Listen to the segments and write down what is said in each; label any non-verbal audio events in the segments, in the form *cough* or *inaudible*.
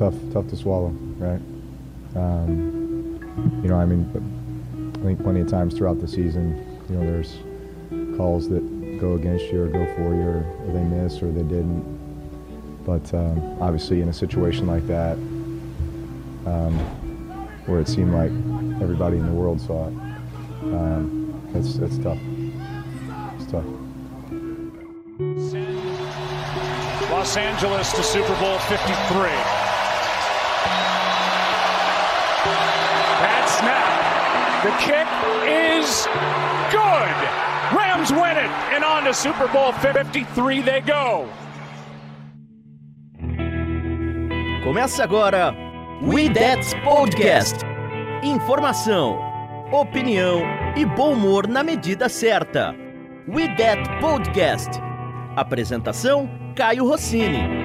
tough tough to swallow, right? Um, you know, I mean, I think plenty of times throughout the season, you know, there's calls that go against you or go for you, or, or they miss or they didn't. But um, obviously, in a situation like that, um, where it seemed like everybody in the world saw it, um, that's that's tough. It's tough. Los Angeles to Super Bowl 53. The kick is good. Rams win it and on to Super Bowl 53 they go. Começa agora We That's Podcast. Informação, opinião e bom humor na medida certa. We That Podcast. Apresentação Caio Rossini.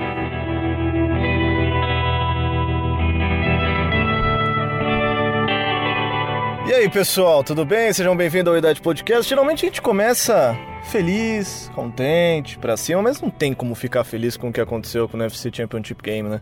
E aí, pessoal, tudo bem? Sejam bem-vindos ao Idade Podcast. Geralmente a gente começa feliz, contente, pra cima, mas não tem como ficar feliz com o que aconteceu com o UFC Championship Game, né?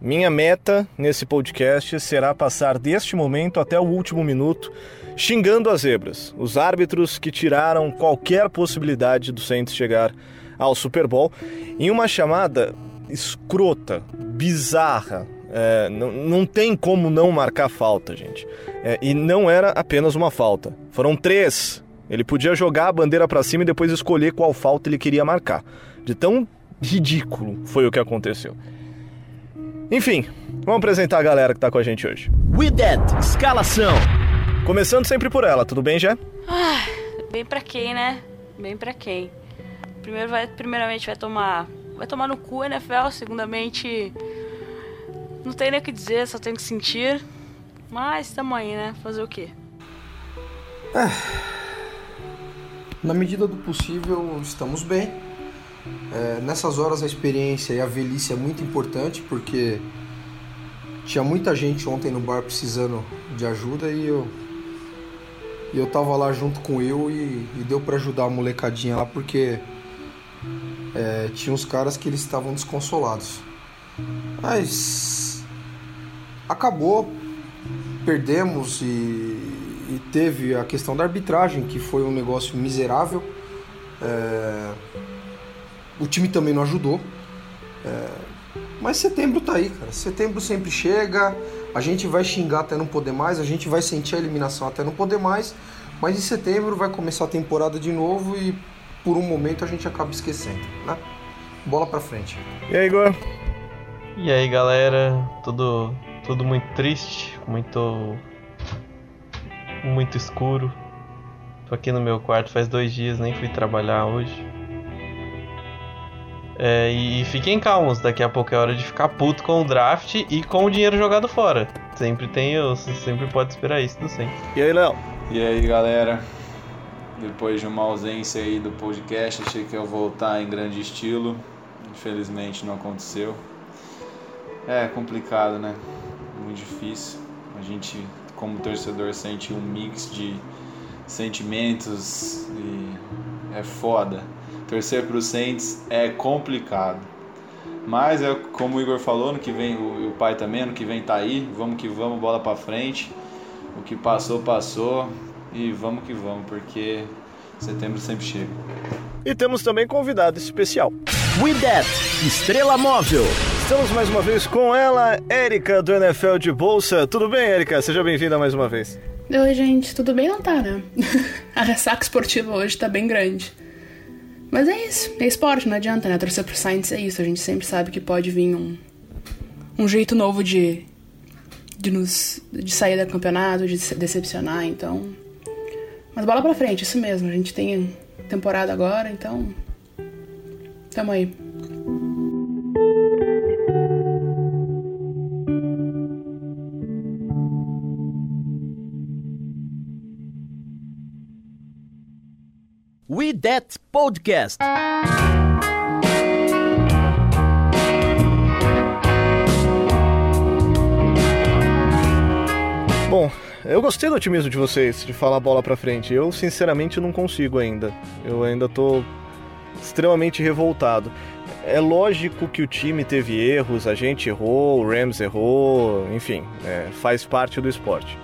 Minha meta nesse podcast será passar deste momento até o último minuto xingando as zebras, os árbitros que tiraram qualquer possibilidade do Saints chegar ao Super Bowl em uma chamada escrota, bizarra. É, não, não tem como não marcar falta, gente. É, e não era apenas uma falta, foram três. Ele podia jogar a bandeira para cima e depois escolher qual falta ele queria marcar. De tão ridículo foi o que aconteceu. Enfim, vamos apresentar a galera que tá com a gente hoje. We That Escalação. Começando sempre por ela, tudo bem, já? Ah, bem pra quem, né? Bem pra quem. Primeiro vai, primeiramente vai tomar, vai tomar no cu NFL, segundamente não tem nem o que dizer, só tem que sentir. Mas tamo aí, né? Fazer o quê? Na medida do possível, estamos bem. É, nessas horas a experiência e a velhice é muito importante porque tinha muita gente ontem no bar precisando de ajuda e eu e eu tava lá junto com eu e, e deu para ajudar a molecadinha lá porque é, tinha uns caras que eles estavam desconsolados. Mas acabou, perdemos e, e teve a questão da arbitragem que foi um negócio miserável. É, o time também não ajudou. É, mas setembro tá aí, cara. Setembro sempre chega. A gente vai xingar até não poder mais. A gente vai sentir a eliminação até não poder mais. Mas em setembro vai começar a temporada de novo e por um momento a gente acaba esquecendo, né? Bola pra frente. E aí, Igor? E aí, galera? Tudo, tudo muito triste, muito, muito escuro. Tô aqui no meu quarto faz dois dias, nem fui trabalhar hoje. É, e fiquem calmos, daqui a pouco é hora de ficar puto com o draft e com o dinheiro jogado fora. Sempre tem, você sempre pode esperar isso do sempre. E aí, Léo? E aí, galera? Depois de uma ausência aí do podcast, achei que ia voltar em grande estilo. Infelizmente não aconteceu. É complicado, né? Muito difícil. A gente, como torcedor, sente um mix de sentimentos e é foda. Torcer pro Saints é complicado. Mas é como o Igor falou, no que vem o, o pai também, no que vem tá aí, vamos que vamos, bola para frente. O que passou passou e vamos que vamos, porque setembro sempre chega. E temos também convidado especial. We That Estrela Móvel. Estamos mais uma vez com ela, Érica do NFL de Bolsa. Tudo bem, Érica? Seja bem-vinda mais uma vez. Oi, gente, tudo bem? Né? *laughs* A ressaca esportiva hoje tá bem grande. Mas é isso, é esporte, não adianta, né? Torcer pro Saints é isso, a gente sempre sabe que pode vir um, um jeito novo de, de, nos, de sair do campeonato, de decepcionar, então. Mas bola pra frente, isso mesmo, a gente tem temporada agora, então. Tamo aí. We That Podcast. Bom, eu gostei do otimismo de vocês, de falar a bola pra frente. Eu, sinceramente, não consigo ainda. Eu ainda tô extremamente revoltado. é lógico que o time teve erros, a gente errou, o Rams errou, enfim, é, faz parte do esporte.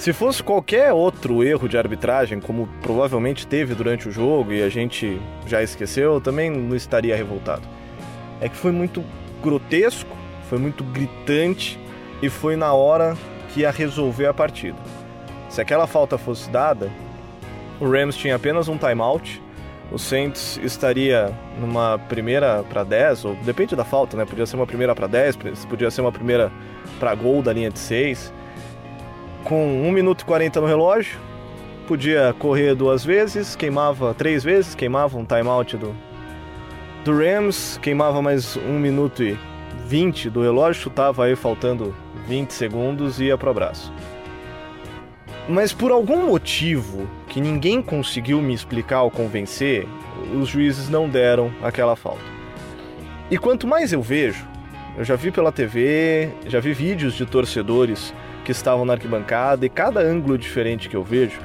Se fosse qualquer outro erro de arbitragem, como provavelmente teve durante o jogo e a gente já esqueceu, eu também não estaria revoltado. É que foi muito grotesco, foi muito gritante e foi na hora que ia resolver a partida. Se aquela falta fosse dada, o Rams tinha apenas um timeout, o Saints estaria numa primeira para 10, ou depende da falta, né? Podia ser uma primeira para 10, podia ser uma primeira para gol da linha de 6 com 1 minuto e 40 no relógio, podia correr duas vezes, queimava três vezes, queimava um timeout do, do Rams, queimava mais 1 minuto e 20 do relógio, chutava aí faltando 20 segundos e ia pro abraço. Mas por algum motivo que ninguém conseguiu me explicar ou convencer, os juízes não deram aquela falta. E quanto mais eu vejo, eu já vi pela TV, já vi vídeos de torcedores que estavam na arquibancada e cada ângulo diferente que eu vejo,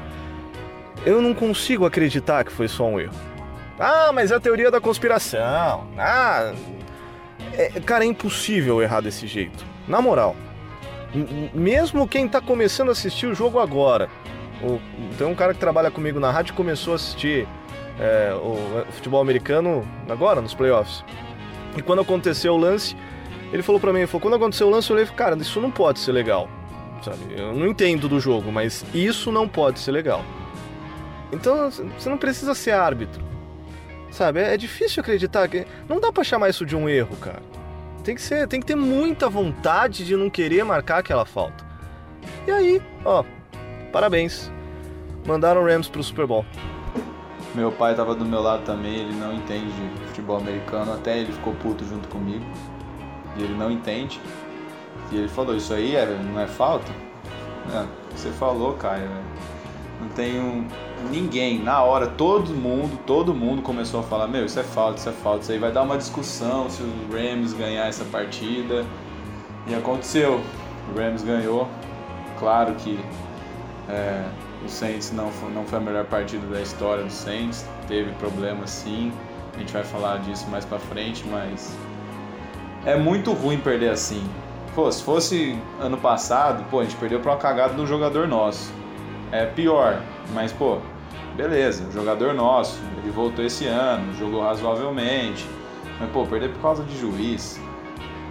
eu não consigo acreditar que foi só um erro. Ah, mas é a teoria da conspiração. Ah, é, cara, é impossível errar desse jeito. Na moral, mesmo quem está começando a assistir o jogo agora, o, tem um cara que trabalha comigo na rádio começou a assistir é, o futebol americano agora, nos playoffs. E quando aconteceu o lance, ele falou para mim, ele falou, quando aconteceu o lance, eu falei, cara, isso não pode ser legal sabe? Eu não entendo do jogo, mas isso não pode ser legal. Então você não precisa ser árbitro, sabe? É, é difícil acreditar que não dá para chamar isso de um erro, cara. Tem que ser, tem que ter muita vontade de não querer marcar aquela falta. E aí, ó, parabéns, mandaram o Rams pro Super Bowl. Meu pai tava do meu lado também, ele não entende futebol americano, até ele ficou puto junto comigo. E ele não entende. E ele falou, isso aí é, não é falta? É, você falou, Caio. Né? Não tem um, ninguém, na hora, todo mundo, todo mundo começou a falar, meu, isso é falta, isso é falta, isso aí vai dar uma discussão se o Rams ganhar essa partida. E aconteceu. O Rams ganhou. Claro que é, o Saints não foi, não foi a melhor partida da história do Saints. Teve problemas sim. A gente vai falar disso mais pra frente, mas é muito ruim perder assim. Pô, se fosse ano passado, pô, a gente perdeu pra uma cagada do jogador nosso. É pior, mas pô, beleza, jogador nosso, ele voltou esse ano, jogou razoavelmente. Mas pô, perder por causa de juiz.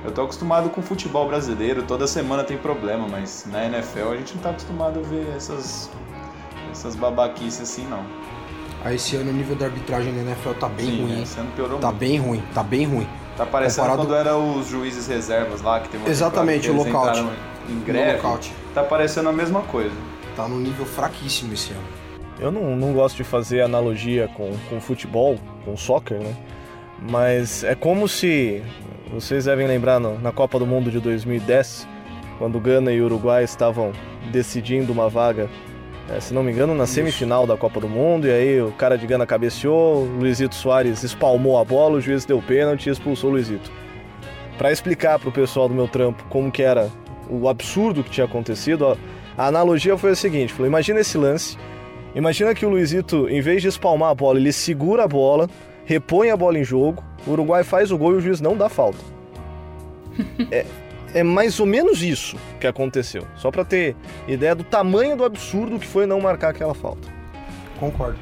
Eu tô acostumado com futebol brasileiro, toda semana tem problema, mas na NFL a gente não tá acostumado a ver essas essas babaquices assim não. Aí ah, esse ano o nível da arbitragem na NFL tá bem Sim, ruim. Esse ano piorou tá muito. bem ruim, tá bem ruim. Tá parecendo Comparado- quando eram os juízes reservas lá, que tem uma Exatamente, o que eles lockout. Em greve. Tá parecendo a mesma coisa. Tá num nível fraquíssimo esse ano. Eu não, não gosto de fazer analogia com, com futebol, com soccer, né? Mas é como se, vocês devem lembrar no- na Copa do Mundo de 2010, quando Gana e Uruguai estavam decidindo uma vaga, eh, se não me engano, na semifinal da Copa do Mundo, e aí o cara de Gana cabeceou, o Luizito Soares espalmou a bola, o juiz deu pênalti e expulsou o Luizito. Para explicar pro pessoal do meu trampo como que era o absurdo que tinha acontecido, ó, a analogia foi a seguinte, falou, imagina esse lance, Imagina que o Luizito, em vez de espalmar a bola, ele segura a bola, repõe a bola em jogo, o Uruguai faz o gol e o juiz não dá falta. é, *laughs* é mais ou menos isso que aconteceu. Só pra ter ideia do tamanho do absurdo que foi não marcar aquela falta. Concordo.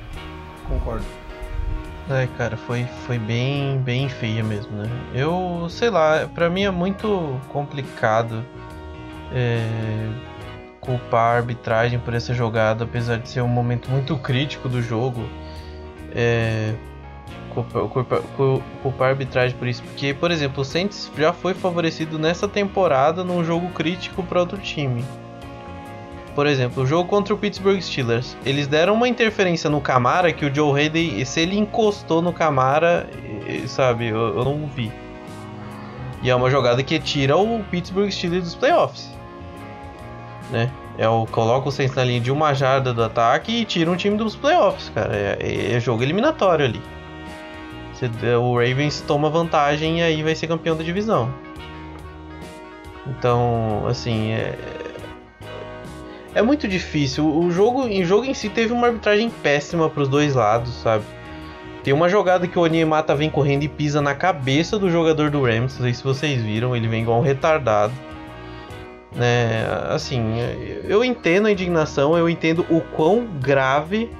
Concordo. É, cara, foi, foi bem, bem feia mesmo, né? Eu, sei lá, pra mim é muito complicado é, culpar a arbitragem por essa jogada, apesar de ser um momento muito crítico do jogo. É, culpa- culpa- cu- culpar a arbitragem por isso, porque, por exemplo, o Saints já foi favorecido nessa temporada num jogo crítico para outro time. Por exemplo, o jogo contra o Pittsburgh Steelers. Eles deram uma interferência no Camara que o Joe Hayden, se ele encostou no Camara, sabe, eu, eu não vi. E é uma jogada que tira o Pittsburgh Steelers dos playoffs. Né? É o coloca o Saints na linha de uma jarda do ataque e tira um time dos playoffs, cara. É, é jogo eliminatório ali. O Ravens toma vantagem e aí vai ser campeão da divisão. Então, assim, é, é muito difícil. O jogo, o jogo em si teve uma arbitragem péssima para os dois lados, sabe? Tem uma jogada que o Onyemata vem correndo e pisa na cabeça do jogador do Rams. Não sei se vocês viram, ele vem igual um retardado. Né, assim, eu entendo a indignação, eu entendo o quão grave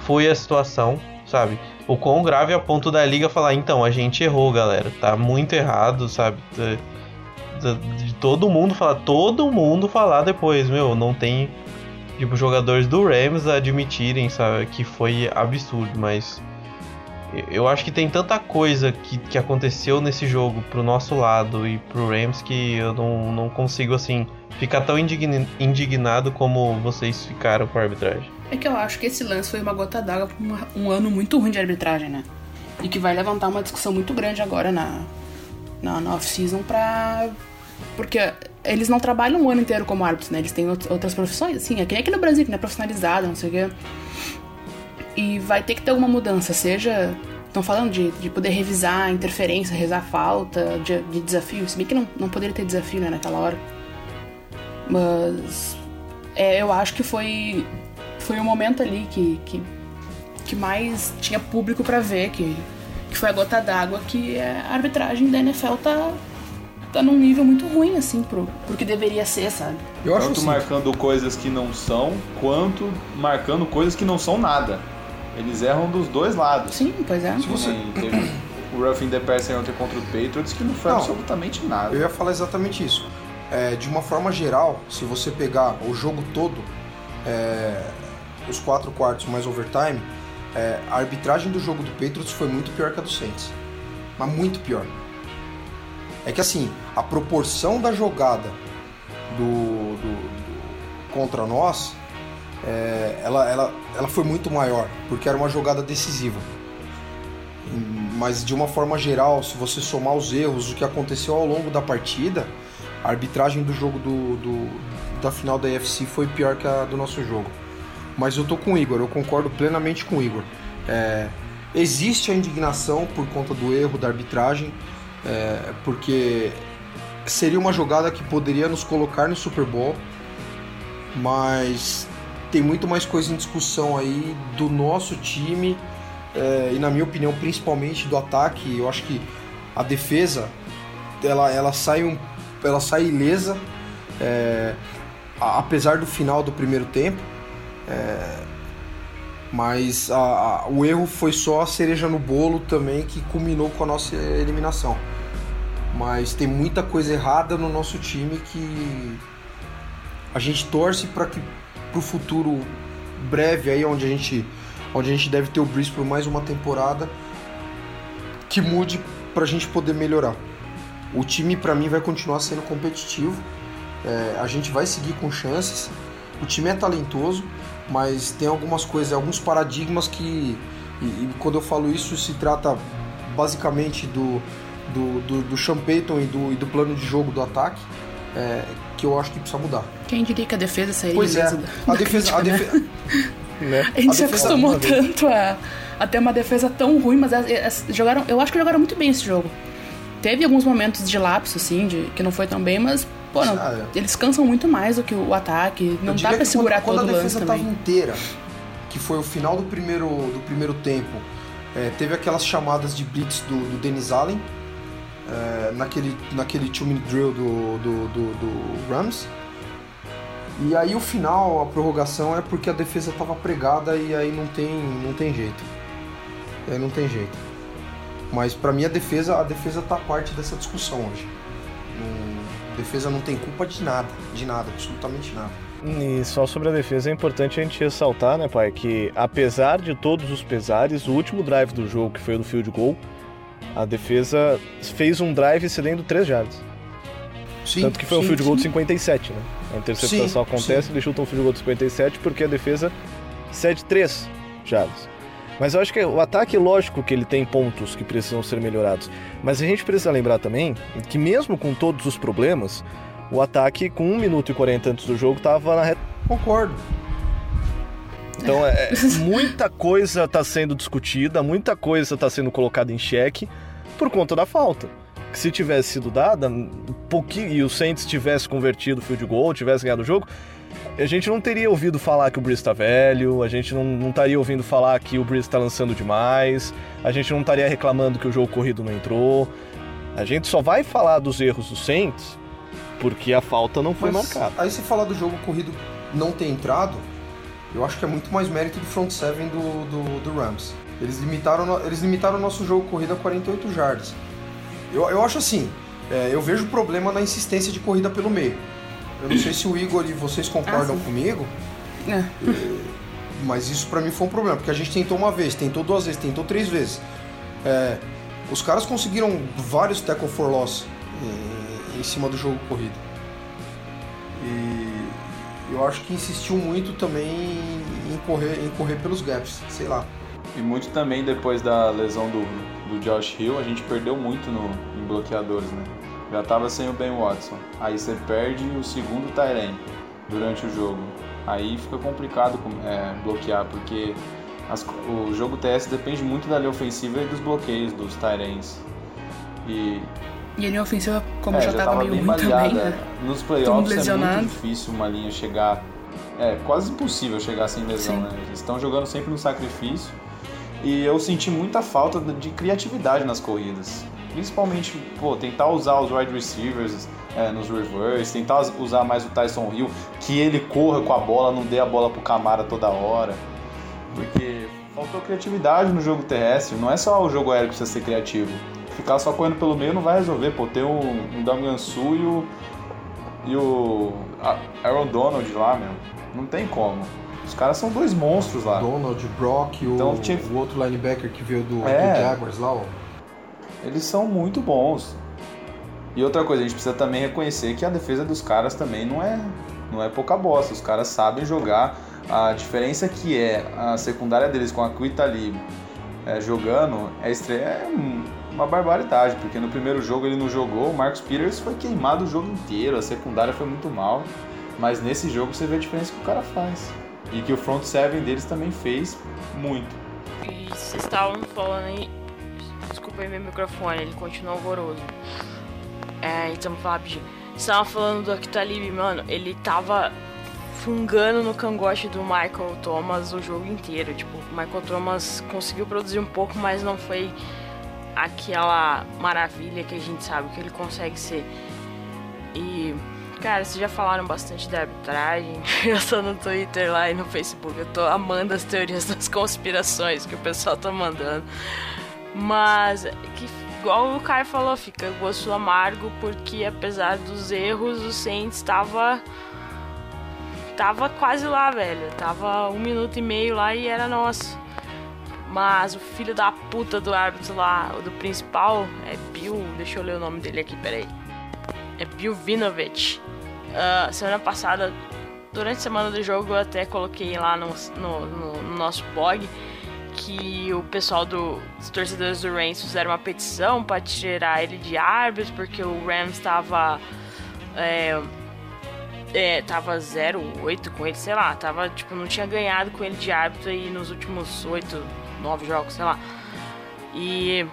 foi a situação, sabe? O quão grave a ponto da liga falar, então, a gente errou, galera, tá muito errado, sabe? De todo mundo falar, todo mundo falar depois, meu, não tem tipo jogadores do Rams admitirem, sabe, que foi absurdo, mas eu acho que tem tanta coisa que, que aconteceu nesse jogo pro nosso lado e pro Rams que eu não, não consigo, assim, ficar tão indignado como vocês ficaram com a arbitragem. É que eu acho que esse lance foi uma gota d'água pra um ano muito ruim de arbitragem, né? E que vai levantar uma discussão muito grande agora na, na, na off-season pra. Porque eles não trabalham o ano inteiro como árbitros, né? Eles têm outras profissões, assim, é que nem aqui no Brasil, que não é profissionalizado, não sei o quê. E vai ter que ter alguma mudança, seja. Estão falando de, de poder revisar interferência, rezar falta, de, de desafio. Se bem que não, não poderia ter desafio né, naquela hora. Mas. É, eu acho que foi. Foi o momento ali que, que, que mais tinha público para ver, que, que foi a gota d'água que a arbitragem da NFL tá, tá num nível muito ruim, assim, pro, pro que deveria ser, sabe? Eu acho Tanto assim. marcando coisas que não são, quanto marcando coisas que não são nada. Eles erram dos dois lados. Sim, pois é. Se você... Teve *coughs* o Roughing the Passer ontem contra o Patriots que não foi não, absolutamente nada. Eu ia falar exatamente isso. É, de uma forma geral, se você pegar o jogo todo, é, os quatro quartos mais overtime, é, a arbitragem do jogo do Patriots foi muito pior que a do Saints. Mas muito pior. É que assim, a proporção da jogada do, do, do contra nós é, ela, ela, ela foi muito maior, porque era uma jogada decisiva. Mas de uma forma geral, se você somar os erros, o que aconteceu ao longo da partida, a arbitragem do jogo do, do da final da UFC foi pior que a do nosso jogo. Mas eu tô com o Igor, eu concordo plenamente com o Igor. É, existe a indignação por conta do erro da arbitragem, é, porque seria uma jogada que poderia nos colocar no Super Bowl, mas tem muito mais coisa em discussão aí do nosso time é, e na minha opinião principalmente do ataque eu acho que a defesa ela, ela sai um, ela sai ilesa é, apesar do final do primeiro tempo é, mas a, a, o erro foi só a cereja no bolo também que culminou com a nossa eliminação mas tem muita coisa errada no nosso time que a gente torce para que para o futuro breve aí, onde a gente onde a gente deve ter o Breeze por mais uma temporada que mude para a gente poder melhorar. O time para mim vai continuar sendo competitivo. É, a gente vai seguir com chances. O time é talentoso, mas tem algumas coisas, alguns paradigmas que e, e quando eu falo isso se trata basicamente do do, do, do Sean Payton e do, e do plano de jogo do ataque é, que eu acho que precisa mudar. Quem diria que a defesa sairia pois é. a defesa, a defesa, *laughs* né? A gente a se acostumou tanto a, a ter uma defesa tão ruim, mas as, as, jogaram, eu acho que jogaram muito bem esse jogo. Teve alguns momentos de lapso, assim, de, que não foi tão bem, mas, pô, não, eles cansam muito mais do que o ataque. Não dá pra segurar quando, todo quando a defesa tava inteira, que foi o final do primeiro, do primeiro tempo, é, teve aquelas chamadas de blitz do, do Dennis Allen, é, naquele, naquele two-minute drill do, do, do, do, Rams. E aí o final, a prorrogação, é porque a defesa estava pregada e aí não tem, não tem jeito. E aí não tem jeito. Mas para mim a defesa, a defesa tá parte dessa discussão hoje. a defesa não tem culpa de nada, de nada, absolutamente nada. E só sobre a defesa é importante a gente ressaltar, né, pai, que apesar de todos os pesares, o último drive do jogo, que foi o do field goal, a defesa fez um drive cedendo 3 jardas. Sim, Tanto que foi sim, um field goal sim. de 57, né? A interceptação sim, acontece, ele chuta um field goal de 57 porque a defesa cede 3 jardas. Mas eu acho que o ataque, lógico que ele tem pontos que precisam ser melhorados. Mas a gente precisa lembrar também que mesmo com todos os problemas, o ataque com 1 minuto e 40 antes do jogo estava na reta. Concordo. Então, é, *laughs* muita coisa está sendo discutida, muita coisa está sendo colocada em xeque por conta da falta. Que se tivesse sido dada, um pouquinho, e o Saints tivesse convertido o field goal, tivesse ganhado o jogo, a gente não teria ouvido falar que o Breeze tá velho, a gente não, não estaria ouvindo falar que o Breeze tá lançando demais, a gente não estaria reclamando que o jogo corrido não entrou. A gente só vai falar dos erros do Saints porque a falta não foi Mas marcada. Aí se falar do jogo corrido não ter entrado, eu acho que é muito mais mérito do front seven do, do, do Rams. Eles limitaram, eles limitaram o nosso jogo corrido a 48 jardas. Eu, eu acho assim, é, eu vejo problema na insistência de corrida pelo meio. Eu não sei se o Igor e vocês concordam Ah, comigo, É. mas isso pra mim foi um problema, porque a gente tentou uma vez, tentou duas vezes, tentou três vezes. É, os caras conseguiram vários tackle for loss em, em cima do jogo corrido. E eu acho que insistiu muito também em correr, em correr pelos gaps, sei lá. E muito também depois da lesão do, do Josh Hill, a gente perdeu muito no, em bloqueadores, né? Já tava sem o Ben Watson. Aí você perde o segundo Tyrene durante o jogo. Aí fica complicado com- é, bloquear, porque as- o jogo TS depende muito da linha ofensiva e dos bloqueios dos Tyrens. E E a linha ofensiva, como é, já, tava, meio bem ruim baleada. também, né? Nos playoffs é muito difícil uma linha chegar. É quase impossível chegar sem lesão, Sim. né? Eles estão jogando sempre no sacrifício. E eu senti muita falta de criatividade nas corridas. Principalmente, pô, tentar usar os wide receivers é, nos reverse, tentar usar mais o Tyson Hill, que ele corra com a bola, não dê a bola pro Camara toda hora. Porque faltou criatividade no jogo terrestre. Não é só o jogo aéreo que precisa ser criativo. Ficar só correndo pelo meio não vai resolver. Pô, tem o, o Dangansu e o. E o. Aaron Donald lá, meu. Não tem como. Os caras são dois monstros lá. Donald, Brock, o, Então, tinha- o outro linebacker que veio do, É. do Jaguars lá, ó. Eles são muito bons. E outra coisa, a gente precisa também reconhecer que a defesa dos caras também não é, não é pouca bosta. Os caras sabem jogar. A diferença que é a secundária deles com a Quita ali é, jogando é, estre- é um- uma barbaridade, porque no primeiro jogo ele não jogou, o Marcus Peters foi queimado o jogo inteiro, a secundária foi muito mal. Mas nesse jogo você vê a diferença que o cara faz. E que o front seven deles também fez muito. E vocês estavam falando aí. Aí meu microfone, ele continua horroroso. É, então rapidinho. Vocês estavam falando do Akitalib, mano, ele tava fungando no cangote do Michael Thomas o jogo inteiro. Tipo, o Michael Thomas conseguiu produzir um pouco, mas não foi aquela maravilha que a gente sabe que ele consegue ser. E, cara, vocês já falaram bastante da arbitragem. *laughs* Eu tô no Twitter lá e no Facebook. Eu tô amando as teorias das conspirações que o pessoal tá mandando. Mas, que, igual o Caio falou, fica gosto amargo porque apesar dos erros, o Saints tava. Tava quase lá, velho. Tava um minuto e meio lá e era nosso. Mas o filho da puta do árbitro lá, o do principal, é Bill. Deixa eu ler o nome dele aqui, peraí. É Bill Vinovich. Ah, semana passada, durante a semana do jogo, eu até coloquei lá no, no, no- no nosso blog que o pessoal do, dos torcedores do Rams fizeram uma petição para tirar ele de árbitro, porque o Rams estava. É, é, tava 0-8 com ele, sei lá, tava, tipo, não tinha ganhado com ele de árbitro aí nos últimos 8, 9 jogos, sei lá. E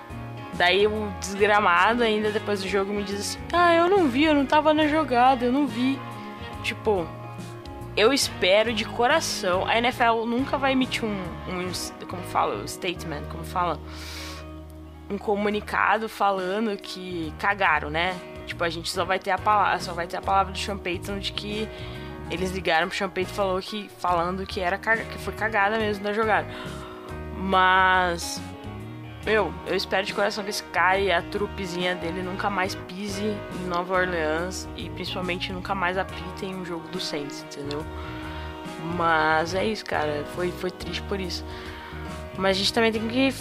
daí o desgramado ainda depois do jogo me diz assim: Ah, eu não vi, eu não tava na jogada, eu não vi. Tipo, eu espero de coração. A NFL nunca vai emitir um, um como fala, um statement, como fala, um comunicado falando que cagaram, né? Tipo, a gente só vai ter a palavra, só vai ter a palavra do Sean de que eles ligaram pro Sean e falou que falando que era que foi cagada mesmo da jogada. Mas meu, eu espero de coração que esse cara e a trupezinha dele nunca mais pise em Nova Orleans e principalmente nunca mais apitem um jogo do Saints, entendeu? Mas é isso, cara. Foi, foi triste por isso. Mas a gente também tem que.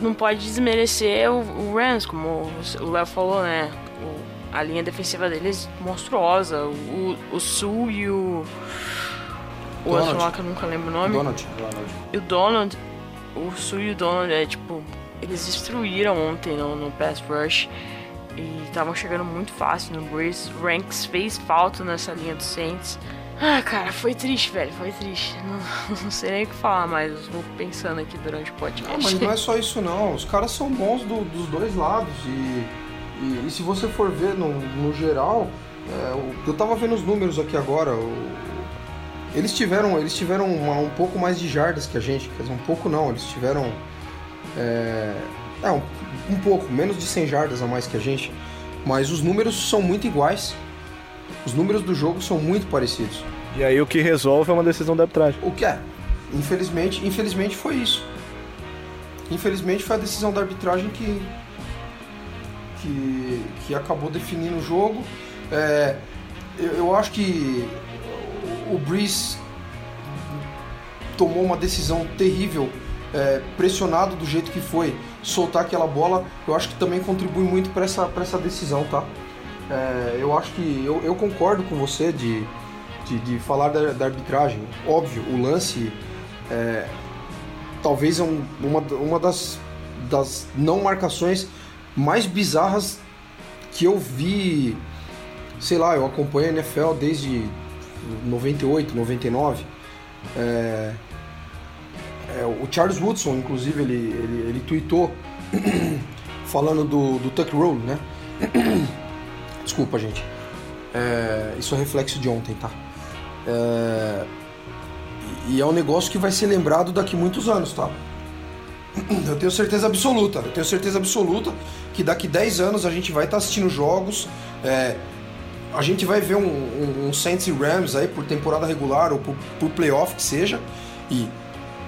Não pode desmerecer o, o Rams, como o Léo falou, né? O- a linha defensiva deles monstruosa. O, o Sul e o. O outro lá que eu nunca lembro o nome. Donald. E o Donald, o Sul e o Donald, é tipo, eles destruíram ontem no, no Pass Rush e estavam chegando muito fácil no Breeze. Ranks fez falta nessa linha do Saints. Ah, cara, foi triste, velho, foi triste. Não, *laughs* não sei nem o que falar mais, eu vou pensando aqui durante o Ah, podcast. mas não é só isso não. Os caras são bons do- dos dois lados e, e, e se você for ver no, no geral, é, eu tava vendo os números aqui agora. Eles tiveram, eles tiveram uma, um pouco mais de jardas que a gente, quer dizer, um pouco não, eles tiveram é, é, um, um pouco, menos de 100 jardas a mais que a gente, mas os números são muito iguais. Os números do jogo são muito parecidos. E aí o que resolve é uma decisão da arbitragem. O que é? Infelizmente, infelizmente foi isso. Infelizmente foi a decisão da arbitragem que que, que acabou definindo o jogo. É, eu, eu acho que o Breeze tomou uma decisão terrível, é, pressionado do jeito que foi, soltar aquela bola. Eu acho que também contribui muito para essa, essa decisão, tá? É, eu acho que eu, eu concordo com você de, de, de falar da, da, arbitragem. Óbvio, o lance é, talvez é um, uma, uma das, das não marcações mais bizarras que eu vi. Sei lá, eu acompanho a NFL desde 98, 99. É, é, o Charles Woodson, inclusive, ele, ele, ele tweetou *clears throat* falando do, do Tuck Roll, né? *clears throat* Desculpa, gente. É, isso é reflexo de ontem, tá? É, e é um negócio que vai ser lembrado daqui muitos anos, tá? *clears throat* Eu tenho certeza absoluta, eu tenho certeza absoluta que daqui 10 anos a gente vai estar tá assistindo jogos, é, a gente vai ver um, um, um, Saints e Rams aí por temporada regular ou por, por playoff que seja, e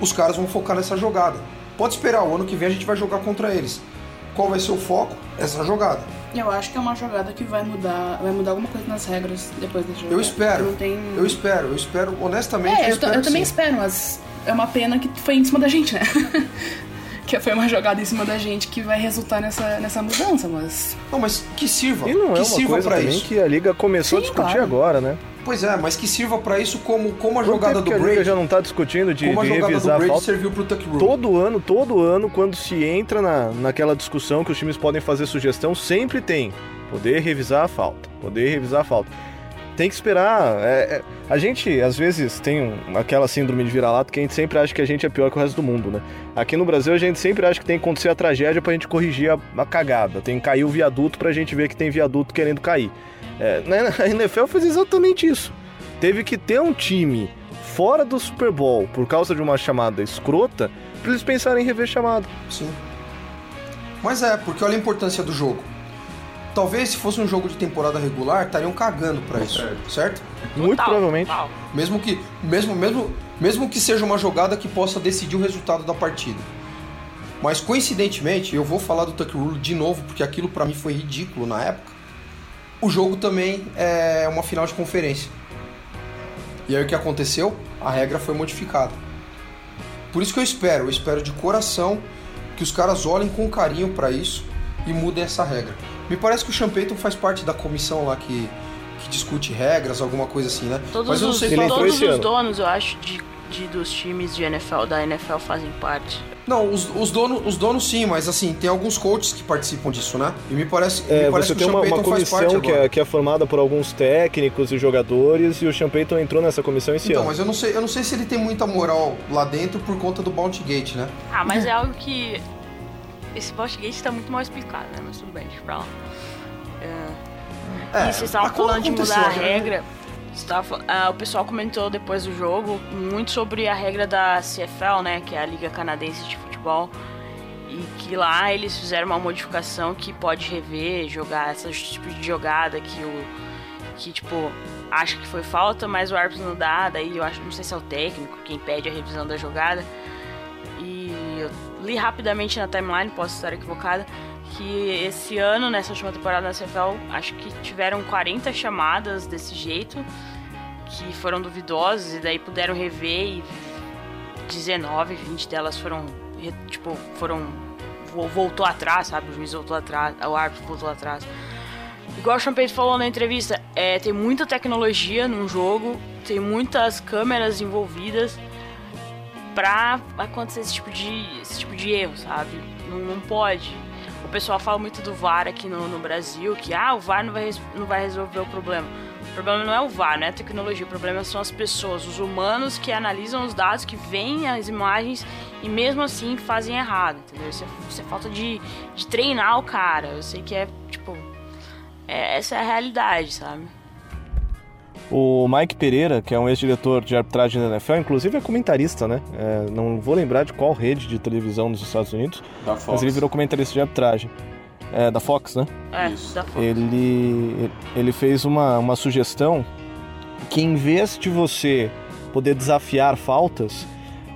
os caras vão focar nessa jogada. Pode esperar, o ano que vem a gente vai jogar contra eles. Qual vai ser o foco? Essa jogada. Eu acho que é uma jogada que vai mudar, vai mudar alguma coisa nas regras depois da jogada. Eu espero. Tem... Eu espero, eu espero, honestamente. É, eu, eu, espero eu também sim. espero, mas é uma pena que foi em cima da gente, né? *laughs* que foi uma jogada em cima da gente que vai resultar nessa, nessa mudança, mas. Não, mas que sirva. E não que é uma sirva coisa pra também isso. que a liga começou Sim, a discutir claro. agora, né? Pois é, mas que sirva pra isso como, como a Quanto jogada do que a Brady. já não tá discutindo de, Como a de jogada do revisar a Brady falta. serviu pro Tuck Rule. Todo ano, todo ano, quando se entra na, naquela discussão que os times podem fazer sugestão, sempre tem poder revisar a falta, poder revisar a falta. Tem que esperar. é- é- a gente, às vezes, tem um- aquela síndrome de vira-lata que a gente sempre acha que a gente é pior que o resto do mundo, né? Aqui no Brasil, a gente sempre acha que tem que acontecer a tragédia pra gente corrigir a, a cagada. Tem que cair o viaduto pra gente ver que tem viaduto querendo cair. É, né? *laughs* A NFL fez exatamente isso. Teve que ter um time fora do Super Bowl por causa de uma chamada escrota pra eles pensarem em rever chamada. Sim. Mas é, porque olha a importância do jogo. Talvez se fosse um jogo de temporada regular, estariam cagando pra isso, certo? Muito Total, provavelmente. total. Mesmo que, mesmo, mesmo, mesmo que seja uma jogada que possa decidir o resultado da partida. Mas coincidentemente, eu vou falar do Tuck Rule de novo, porque aquilo pra mim foi ridículo na época. O jogo também é uma final de conferência. E aí o que aconteceu? A regra foi modificada. Por isso que eu espero, eu espero de coração que os caras olhem com carinho pra isso e mudem essa regra. Me parece que o Sean Payton faz parte da comissão lá que, que discute regras, alguma coisa assim, né? Todos Mas eu não os, sei qual- entrou todos os ano. donos, eu acho, de, de- dos times de NFL, da NFL fazem parte. Não, os, os, donos, os donos sim, mas assim, tem alguns coaches que participam disso, né? E me parece, É, me parece você que tem uma, uma Payton faz parte comissão que é, que é formada por alguns técnicos e jogadores e o Sean Payton entrou nessa comissão esse Então, ano. mas eu não sei, eu não sei se ele tem muita moral lá dentro por conta do Bounty Gate, né? Ah, mas é algo que. Esse Botgate tá muito mal explicado, né? Mas tudo bem, deixa pra lá. É, É, e vocês estavam falando de mudar a a regra- tava ah, o pessoal comentou depois do jogo muito sobre a regra da CFL, né? Que é a Liga Canadense de Futebol. E que lá eles fizeram uma modificação que pode rever, jogar esses tipos de jogada que o. que tipo, acha que foi falta, mas o árbitro não dá, daí eu acho, não sei se é o técnico quem pede a revisão da jogada. Li rapidamente na timeline, posso estar equivocada, que esse ano, nessa última temporada da CFL, acho que tiveram 40 chamadas desse jeito, que foram duvidosas, e daí puderam rever e 19, 20 delas foram, tipo, foram, vo- voltou atrás, sabe, o juiz voltou atrás, o árbitro voltou atrás. Igual o Champagne falou na entrevista, é, tem muita tecnologia num jogo, tem muitas câmeras envolvidas, pra acontecer esse tipo de, esse tipo de erro, sabe? Não, não pode. O pessoal fala muito do VAR aqui no, no Brasil, que ah, o VAR não vai, não vai resolver o problema. O problema não é o VAR, não é a tecnologia, o problema são as pessoas, os humanos que analisam os dados, que veem as imagens e mesmo assim fazem errado, entendeu? Isso é, isso é falta de, de treinar o cara. Eu sei que é, tipo, é- essa é a realidade, sabe? O Mike Pereira, que é um ex-diretor de arbitragem da NFL, inclusive é comentarista, né? É, não vou lembrar de qual rede de televisão nos Estados Unidos, Da Fox. mas ele virou comentarista de arbitragem. É, da Fox, né? É, Isso. da Fox. Ele, ele fez uma, uma sugestão que em vez de você poder desafiar faltas,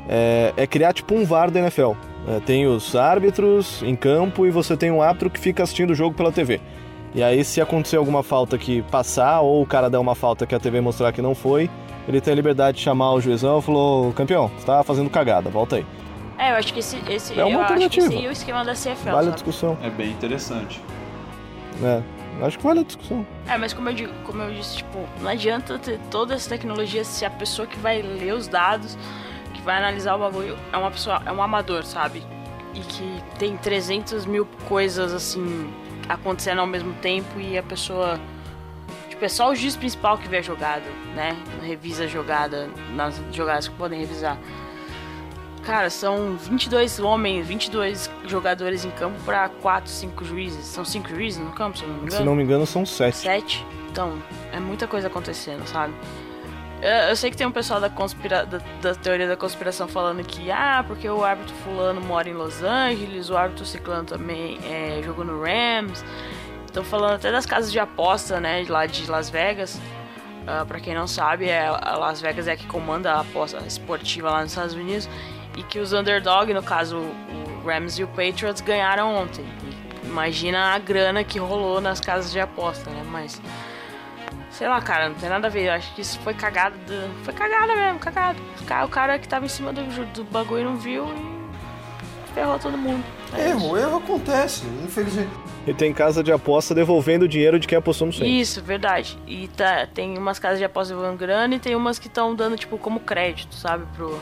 é, é criar tipo um VAR da NFL. É, tem os árbitros em campo e você tem um árbitro que fica assistindo o jogo pela TV. E aí, se acontecer alguma falta que passar, ou o cara der uma falta que a TV mostrar que não foi, ele tem a liberdade de chamar o juizão e falou: campeão, você tá fazendo cagada, volta aí. É, eu acho que esse, esse, É uma eu acho que alternativa. é o esquema da CFL, Vale a discussão. É bem interessante. né? Acho que vale a discussão. É, mas como eu, digo, como eu disse, tipo, não adianta ter toda essa tecnologia se a pessoa que vai ler os dados, que vai analisar o bagulho, é uma pessoa, é um amador, sabe? E que tem 300 mil coisas, assim, acontecendo ao mesmo tempo e a pessoa... Tipo, é só o juiz principal que vê a jogada, né? Revisa a jogada, nas jogadas que podem revisar. Cara, são 22 homens, 22 jogadores em campo pra 4, 5 juízes. São 5 juízes no campo, se não me engano? Se não me engano, são sete. Sete? Então, é muita coisa acontecendo, sabe? Eu, sei que tem um pessoal da, conspira da, da teoria da conspiração falando que, ah, porque o árbitro fulano mora em Los Angeles, o árbitro ciclano também é, jogou no Rams. Estão falando até das casas de aposta, né, lá de Las Vegas. Ah, pra quem não sabe, é, a Las Vegas é que comanda a aposta esportiva lá nos Estados Unidos. E que os underdog, no caso o Rams e o Patriots, ganharam ontem. Imagina a grana que rolou nas casas de aposta, né? Mas. Sei lá, cara, não tem nada a ver. Eu acho que isso foi cagada. do- Foi cagada mesmo, cagada. O cara, que tava em cima do, do bagulho não viu e ferrou todo mundo. É Erro, erro acontece, infelizmente. E tem casa de aposta devolvendo o dinheiro de quem apostou no Saints. Isso, verdade. E tá, tem umas casas de aposta levando grana e tem umas que estão dando, tipo, como crédito, sabe, pro,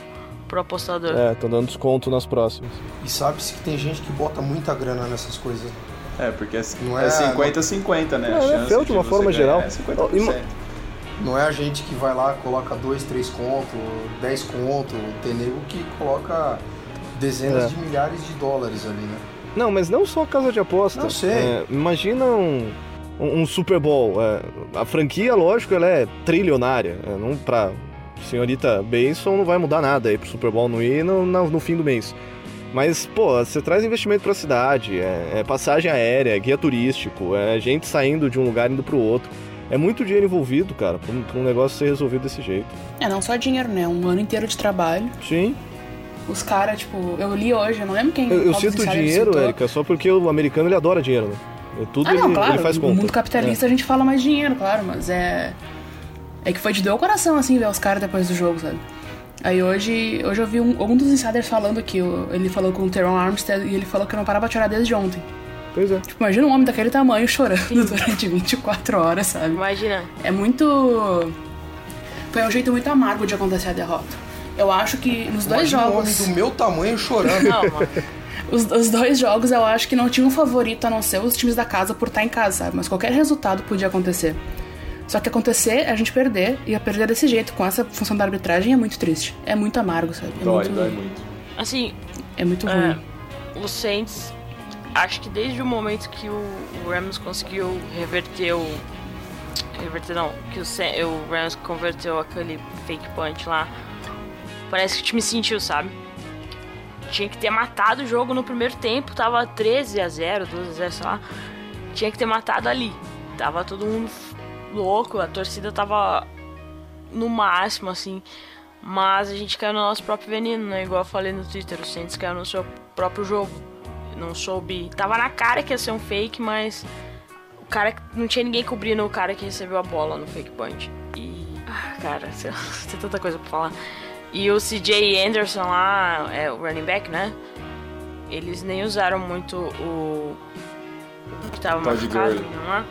pro apostador. É, estão dando desconto nas próximas. E sabe-se que tem gente que bota muita grana nessas coisas. É, porque é Não é é- 50-50, né? É, A é chance feio de uma você forma geral. É 50%. Ima- Não é a gente que vai lá, coloca 2, 3 conto, 10 conto. Tem nego que coloca dezenas É. de milhares de dólares ali, né? Não, mas não só casa de aposta. Não sei. É, imagina um, um, um Super Bowl. é, a franquia, lógico, ela é trilionária. É, não pra senhorita Benson não vai mudar nada aí pro Super Bowl não ir no, no, no fim do mês. Mas, pô, você traz investimento pra cidade, é, é passagem aérea, é guia turístico, é gente saindo de um lugar indo pro outro. É muito dinheiro envolvido, cara, pra um, pra um negócio ser resolvido desse jeito. É, não só dinheiro, né? Um ano inteiro de trabalho. Sim. Os caras, tipo, eu li hoje, eu não lembro quem. Eu, eu cito dinheiro. Érica, só porque o americano ele adora dinheiro, né? É Tudo Ah, não, ele, claro. ele faz no conta. mundo capitalista a gente fala mais dinheiro, claro, mas é. É que foi de doer o coração, assim, ver os caras depois do jogo, sabe? Aí hoje, hoje eu vi um, um dos insiders falando que o- ele falou com o Teron Armstead e ele falou que não parava de chorar desde ontem. Pois é. Tipo, imagina um homem daquele tamanho chorando *laughs* durante 24 horas, sabe? Imagina. É muito. Foi um jeito muito amargo de acontecer a derrota. Eu acho que nos dois Imagina um jogos. homem do meu tamanho chorando. Não, mano. *laughs* Os, os dois jogos eu acho que não tinha um favorito a não ser os times da casa por estar em casa, sabe? Mas qualquer resultado podia acontecer. Só que acontecer, a gente perder, e a perder desse jeito, com essa função da arbitragem, é muito triste. É muito amargo, sabe? É Dói, muito, dói muito. Assim, É muito ruim. É, o Saints, acho que desde o momento que o, o Rams conseguiu reverter o. Reverter não, que o, o Rams converteu aquele fake punch lá. Parece que o time sentiu, sabe? Tinha que ter matado o jogo no primeiro tempo, tava 13 a 0, 12 a 0, sei lá. Tinha que ter matado ali. Tava todo mundo louco, a torcida tava no máximo, assim. Mas a gente caiu no nosso próprio veneno, né? Igual eu falei no Twitter, o Saints caiu no seu próprio jogo. Não soube. Tava na cara que ia ser um fake, mas o cara não tinha ninguém cobrindo o cara que recebeu a bola no fake punch. E. Ah, cara, *laughs* tem tanta coisa pra falar. E o CJ Anderson lá, é o running back, né? Eles nem usaram muito o. o que tava Todd machucado, Gurley.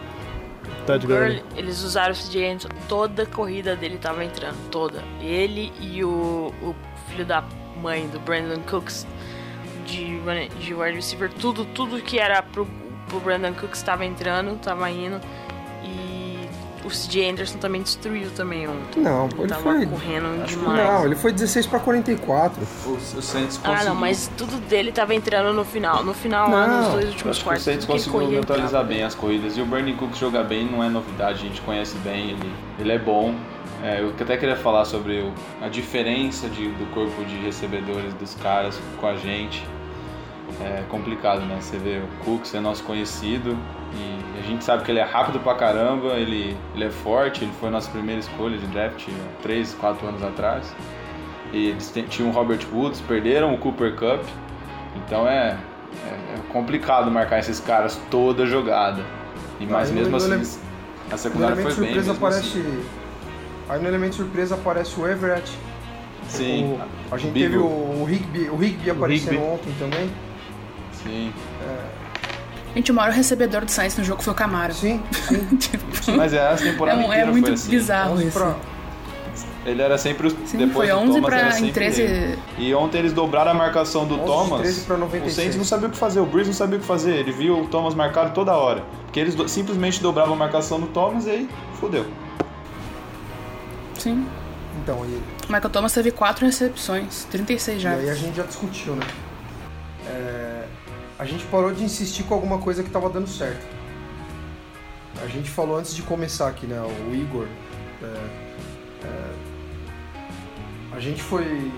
De Gurley, eles usaram o CJ Anderson, toda a corrida dele tava entrando, toda. Ele e o, o filho da mãe do Brandon Cooks de, de wide receiver, tudo, tudo que era pro, pro Brandon Cooks tava entrando, tava indo. O CJ Anderson também destruiu também ontem. Não, ele ele tava foi. correndo demais. Não, ele foi 16 pra 44. O, o Saints Ah, conseguiu. não, mas tudo dele tava entrando no final. No final, lá Não, nos dois últimos acho que o quartos. Saints conseguiu entrava. bem as corridas. E o Bernie Cook jogar bem não é novidade, a gente conhece bem, ele, ele é bom. É, eu até queria falar sobre o- a diferença de- do corpo de recebedores dos caras com a gente. É complicado, né? Você vê o Cook ser nosso conhecido e a gente sabe que ele é rápido pra caramba, ele, ele é forte, ele foi nossa primeira escolha de draft há 3, 4 anos atrás. E eles tinham o Robert Woods, perderam o Cooper Cup, então é, é, é complicado marcar esses caras toda jogada. E mas Aí mesmo no assim, ele- a secundária foi bem. Mesmo aparece. assim. Aí no elemento surpresa aparece o Everett. Sim, O- a gente teve o, o Higby, o Higby aparecendo Higby. ontem também. Sim. Gente, o maior recebedor do Saints no jogo foi o Camaro. Sim, *laughs* tipo, Mas é, essa é, temporada um- é inteira muito foi assim. bizarro 11 isso. pra- Ele era sempre Sim, depois foi do 11 Thomas pra era em sempre 13. ele. E ontem eles dobraram a marcação do 11 de Thomas. 13 pra O 96. Saints não sabia o que fazer, o Breeze não sabia o que fazer. Ele viu o Thomas marcado toda hora. Porque eles do- simplesmente dobravam a marcação do Thomas e aí fudeu. Sim. Então, e, O Michael Thomas teve 4 recepções, 36 e aí a gente já discutiu, né? É, a gente parou de insistir com alguma coisa que tava dando certo. A gente falou antes de começar aqui, né? O Igor. é, é, a gente foi.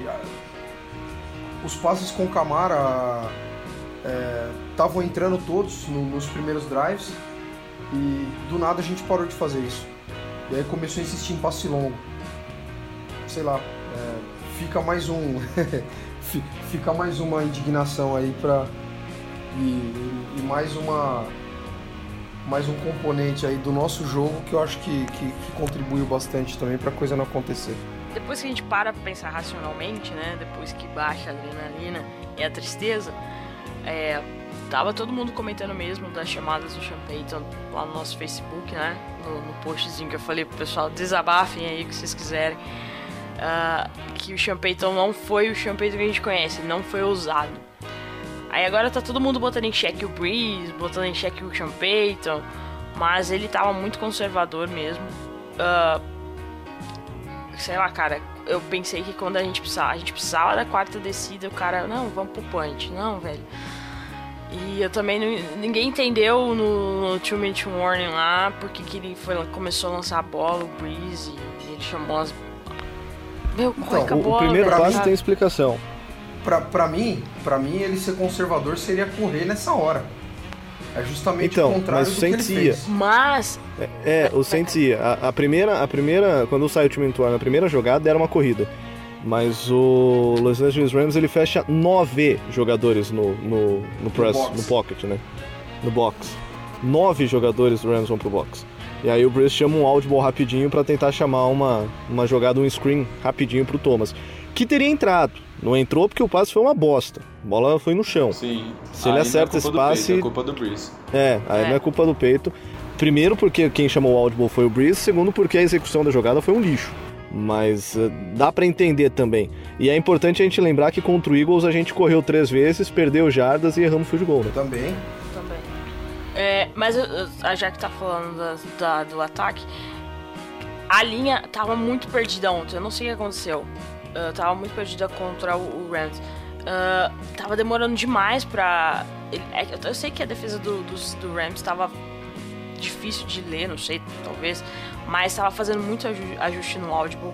os passes com o Camara estavam entrando todos no- nos primeiros drives e do nada a gente parou de fazer isso. E aí começou a insistir em passe longo. Sei lá, é, fica mais um. *laughs* fi- fica mais uma indignação aí pra. E, e- mais uma. Mais um componente aí do nosso jogo que eu acho que, que, que contribuiu bastante também pra coisa não acontecer. Depois que a gente para pra pensar racionalmente, né? Depois que baixa a adrenalina e a tristeza, é, tava todo mundo comentando mesmo das chamadas do Payton lá no nosso Facebook, né? No, no postzinho que eu falei pro pessoal, desabafem aí o que vocês quiserem. ah, que o Sean Payton não foi o Sean Payton que a gente conhece, não foi ousado. Aí agora tá todo mundo botando em xeque o Breeze, botando em xeque o Sean Payton, mas ele tava muito conservador mesmo. Ah, sei lá, cara, eu pensei que quando a gente precisava, a gente precisava da quarta descida, o cara, não, vamos pro punch, não, velho. E eu também não, ninguém entendeu no, no Two Minute Warning lá porque que ele foi, começou a lançar a bola, o Breeze, e ele chamou as. Meu, a o- o bola. primeiro velho, passe tem explicação. Pra, pra mim, pra mim, ele ser conservador seria correr nessa hora. É justamente Então, o contrário mas do que ele Saints ia. fez. Mas, É, o Saints ia. A, a primeira, a primeira, quando saiu o time One, a primeira jogada era uma corrida. Mas o Los Angeles Rams ele fecha nove jogadores no, no, no press, box. no pocket, né? No box. Nove jogadores do Rams vão pro box. E aí o Bruce chama um audible rapidinho pra tentar chamar uma, uma jogada, um screen rapidinho pro Thomas. Que teria entrado. Não entrou porque o passe foi uma bosta. A bola foi no chão. Sim. Se ele Aí acerta é esse passe- Peyton, é culpa do Breeze. É, aí É. não é culpa do peito. Primeiro porque quem chamou o audible foi o Breeze, segundo porque a execução da jogada foi um lixo. Mas eh, dá pra entender também. E é importante a gente lembrar que contra o Eagles a gente correu três vezes, perdeu jardas e erramos field goal, né? Também. também. É, mas eu- eu- a já que tá falando da- da- do ataque, a linha tava muito perdida ontem. Eu não sei o que aconteceu. Eu tava muito perdida contra o, Rams. Ah, tava demorando demais pra. é eu, sei que a defesa do, dos- do Rams tava difícil de ler, não sei, talvez. Mas tava fazendo muito aju- ajuste no Audible.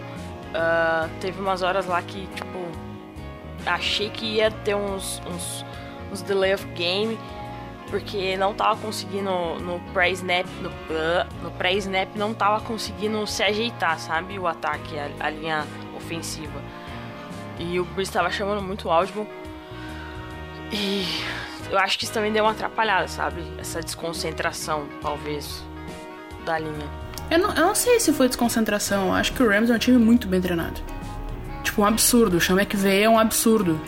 Ah, teve umas horas lá que, tipo, achei que ia ter uns, uns, uns delay of game porque não tava conseguindo no pré-snap, no, ah, no pré-snap não tava conseguindo se ajeitar, sabe? O ataque, a, a linha ofensiva. E o Breeze tava chamando muito o Audible. E eu acho que isso também deu uma atrapalhada, sabe? Essa desconcentração, talvez, da linha. Eu não, eu não sei se foi desconcentração. Eu acho que o Rams é um time muito bem treinado. Tipo, um absurdo. O Chama McVay é um absurdo.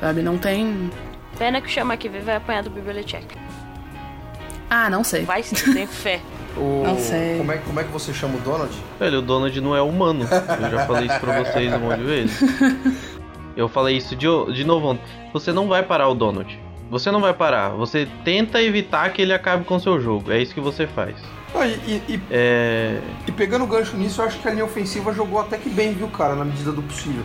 Sabe? Não tem. Pena que o Chama que vai apanhar do Bibelechek. Ah, não sei. Vai sim, tenho fé. *laughs* O- Não sei. Como é, como é que você chama o Donald? Velho, o Donald não é humano. Eu já falei isso pra vocês um monte de vezes. *laughs* Eu falei isso de, de novo ontem. Você não vai parar o Donald. Você não vai parar. Você tenta evitar que ele acabe com o seu jogo. É isso que você faz. Ah, e, e, e, É, e pegando o gancho nisso, eu acho que a linha ofensiva jogou até que bem, viu, cara, na medida do possível.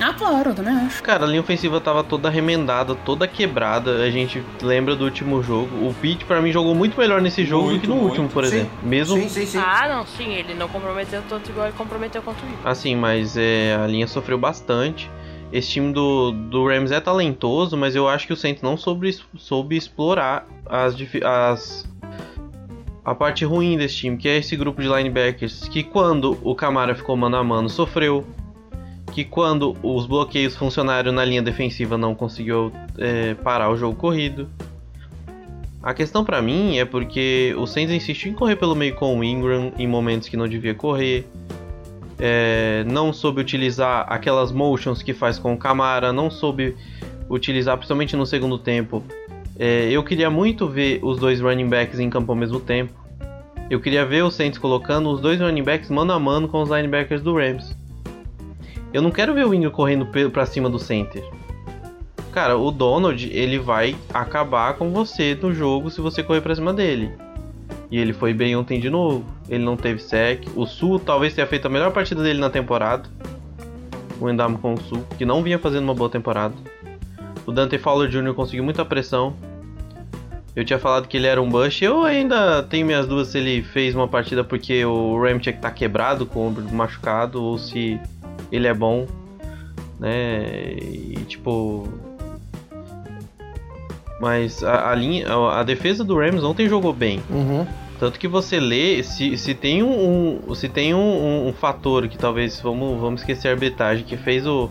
Ah, claro, eu também acho. Cara, a linha ofensiva tava toda remendada, toda quebrada. A gente lembra do último jogo. O Pete, pra mim, jogou muito melhor nesse jogo do Muito, que no muito. último, por Sim, exemplo. Mesmo Sim, sim, sim. Ah, não, sim, ele não comprometeu tanto igual ele comprometeu contra o Eagles. Assim, mas é, a linha sofreu bastante. Esse time do, do Rams é talentoso, mas eu acho que o Saints não soube, soube explorar as, as a parte ruim desse time, que é esse grupo de linebackers, que quando o Camara ficou mano a mano sofreu, que quando os bloqueios funcionaram na linha defensiva não conseguiu é, parar o jogo corrido. A questão pra mim é porque o Saints insistiu em correr pelo meio com o Ingram em momentos que não devia correr é, não soube utilizar aquelas motions que faz com o Camara, não soube utilizar, principalmente no segundo tempo. É, eu queria muito ver os dois running backs em campo ao mesmo tempo. Eu queria ver o Saints colocando os dois running backs mano a mano com os linebackers do Rams. Eu não quero ver o Ingram correndo pra cima do center. Cara, o Donald, ele vai acabar com você no jogo se você correr pra cima dele. E ele foi bem ontem de novo. Ele não teve sec. O Sul talvez tenha feito a melhor partida dele na temporada. O Endamo com o Sul, que não vinha fazendo uma boa temporada. O Dante Fowler Jr. conseguiu muita pressão. Eu tinha falado que ele era um bush. Eu ainda tenho minhas dúvidas se ele fez uma partida porque o Ram tinha que estar quebrado, com o ombro machucado, ou se ele é bom. Né? E tipo. Mas a, a linha, a, a defesa do Rams ontem jogou bem. Uhum. Tanto que você lê, se, se tem um, um- se tem um, um- um fator que talvez vamos, vamos esquecer a arbitragem que fez o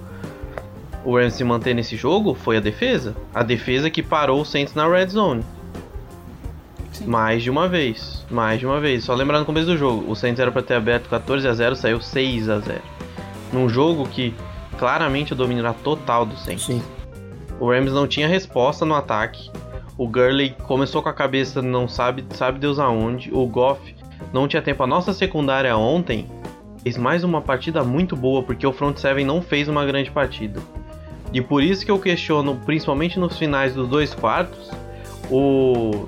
o Rams se manter nesse jogo foi a defesa. A defesa que parou o Saints na red zone. Mais de uma vez, mais de uma vez. Só lembrar no começo do jogo, o Saints era para ter aberto 14 a 0, saiu 6 a 0. Num jogo que claramente o domínio era total do Saints. Sim. O Rams não tinha resposta no ataque. O Gurley começou com a cabeça não sabe, sabe Deus aonde. O Goff não tinha tempo. A nossa secundária ontem fez mais uma partida muito boa porque o front seven não fez uma grande partida. E por isso que eu questiono, principalmente nos finais dos dois quartos, o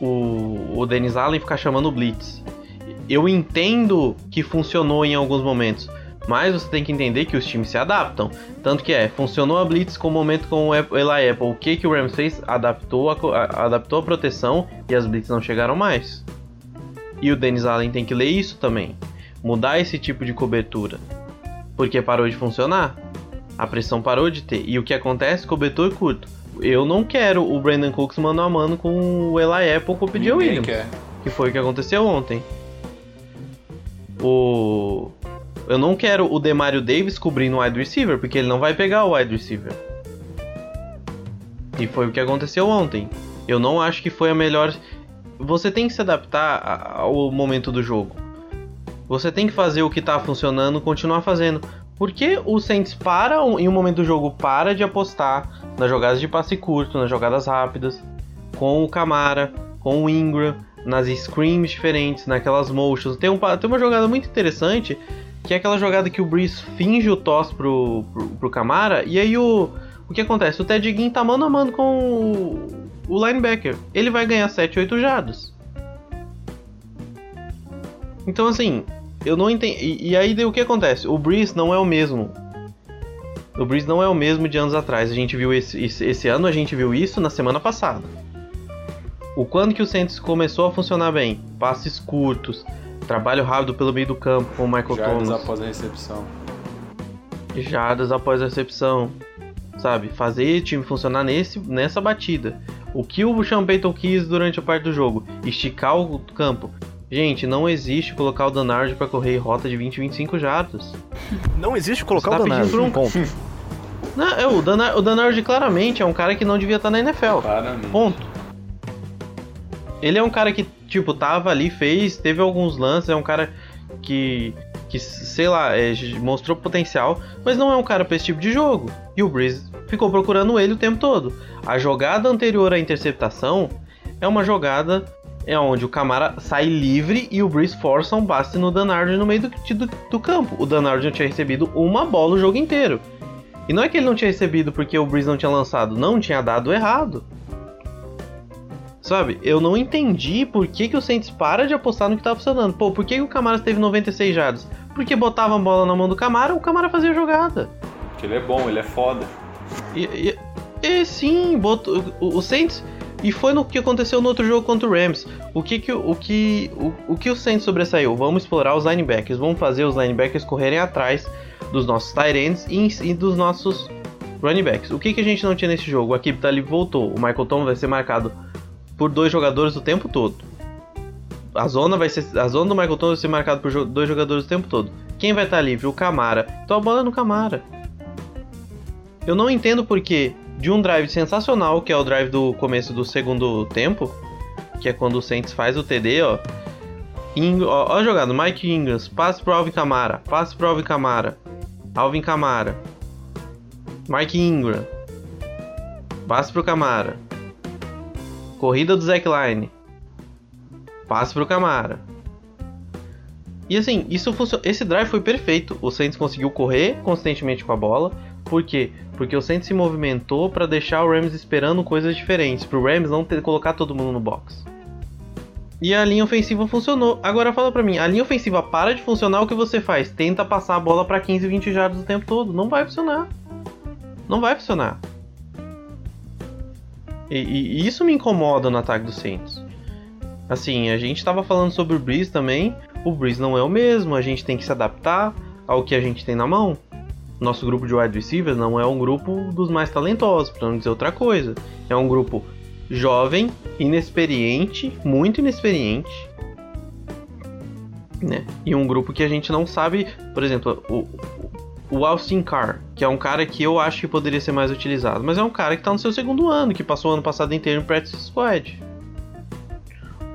o, o Dennis Allen ficar chamando o blitz. Eu entendo que funcionou em alguns momentos, mas você tem que entender que os times se adaptam. Tanto que é, funcionou a blitz com o momento com o Eli Apple. O que, que o Rams fez? Adaptou a, a- adaptou a proteção e as blitz não chegaram mais. E o Dennis Allen tem que ler isso também. Mudar esse tipo de cobertura. Porque parou de funcionar. A pressão parou de ter. E o que acontece? Cobertor curto. Eu não quero o Brandon Cooks mano a mano com o Eli Apple com o P.J. Williams. quer. Que foi o que aconteceu ontem. O. Eu não quero o Demario Davis cobrindo o wide receiver, porque ele não vai pegar o wide receiver. E foi o que aconteceu ontem. Eu não acho que foi a melhor. Você tem que se adaptar ao momento do jogo. Você tem que fazer o que tá funcionando, continuar fazendo. Porque o Saints para em um momento do jogo para de apostar nas jogadas de passe curto, nas jogadas rápidas, com o Camara, com o Ingram, nas screams diferentes, naquelas motions. Tem, um, tem uma jogada muito interessante, que é aquela jogada que o Breeze finge o toss pro, pro, pro Camara, e aí o, o que acontece? O Ted Ginn tá mano a mano com o, o linebacker. Ele vai ganhar 7, 8 jardas. Então assim, eu não entendo. E, e aí o que acontece? O Breeze não é o mesmo. O Breeze não é o mesmo de anos atrás. A gente viu esse, esse, esse ano, a gente viu isso na semana passada. O quando que o Saints começou a funcionar bem? Passes curtos, trabalho rápido pelo meio do campo com o Michael Jardas Thomas, após a recepção. jardas após a recepção, sabe? Fazer o time funcionar nesse, nessa batida. O que o Sean Payton quis durante a parte do jogo? Esticar o campo. Gente, não existe colocar o Danard para correr rota de 20, 25 jardas. Não existe colocar Você tá o Danard. um- Ponto. *laughs* Não, é, o, Danard, o Danard claramente é um cara que não devia estar na NFL. Claramente. Ponto. Ele é um cara que, tipo, tava ali, fez, teve alguns lances, é um cara que, que sei lá, é, mostrou potencial, mas não é um cara pra esse tipo de jogo. E o Breeze ficou procurando ele o tempo todo. A jogada anterior à interceptação é uma jogada é onde o Camara sai livre e o Breeze força um passe no Danard no meio do, do, do campo. O Danard não tinha recebido uma bola o jogo inteiro. E não é que ele não tinha recebido porque o Breeze não tinha lançado, não tinha dado errado. Sabe? Eu não entendi por que, que o Saints para de apostar no que tá funcionando. Pô, por que, que o Camara teve 96 jardas? Porque botava a bola na mão do Camara, o Camara fazia jogada. Porque ele é bom, ele é foda. E, e, e sim, botou, o, o Saints. E foi no que aconteceu no outro jogo contra o Rams. O que que o que o, o que o Saints sobressaiu? Vamos explorar os linebackers, vamos fazer os linebackers correrem atrás dos nossos tight ends e, e dos nossos running backs. O que que a gente não tinha nesse jogo? A Kip Talib voltou. O Michael Thomas vai ser marcado por dois jogadores o tempo todo. A zona vai ser a zona do Michael Thomas vai ser marcada por dois jogadores o tempo todo. Quem vai estar livre? O Camara. Então a bola é no Camara. Eu não entendo porque de um drive sensacional, que é o drive do começo do segundo tempo, que é quando o Saints faz o TD, ó. Ing ó, ó a jogada, Mike Ingrams, passe pro Alvin Camara, passe pro Alvin Camara, Alvin Camara, Mike Ingram, passe pro Camara, corrida do Zach Line, passe pro Camara. E assim, isso esse drive foi perfeito. O Saints conseguiu correr consistentemente com a bola, por quê? Porque o Saints se movimentou para deixar o Rams esperando coisas diferentes, pro Rams não ter colocar todo mundo no box. E a linha ofensiva funcionou. Agora fala pra mim, a linha ofensiva para de funcionar, o que você faz? Tenta passar a bola para 15, 20 jardas o tempo todo. Não vai funcionar. Não vai funcionar. E, e, isso me incomoda no ataque do Saints. Assim, a gente tava falando sobre o Breeze também. O Breeze não é o mesmo, a gente tem que se adaptar ao que a gente tem na mão nosso grupo de wide receivers não é um grupo dos mais talentosos, para não dizer outra coisa. É um grupo jovem, inexperiente, muito inexperiente, né? E um grupo que a gente não sabe, por exemplo, o, o Austin Carr, que é um cara que eu acho que poderia ser mais utilizado, mas é um cara que está no seu segundo ano, que passou o ano passado inteiro em practice squad.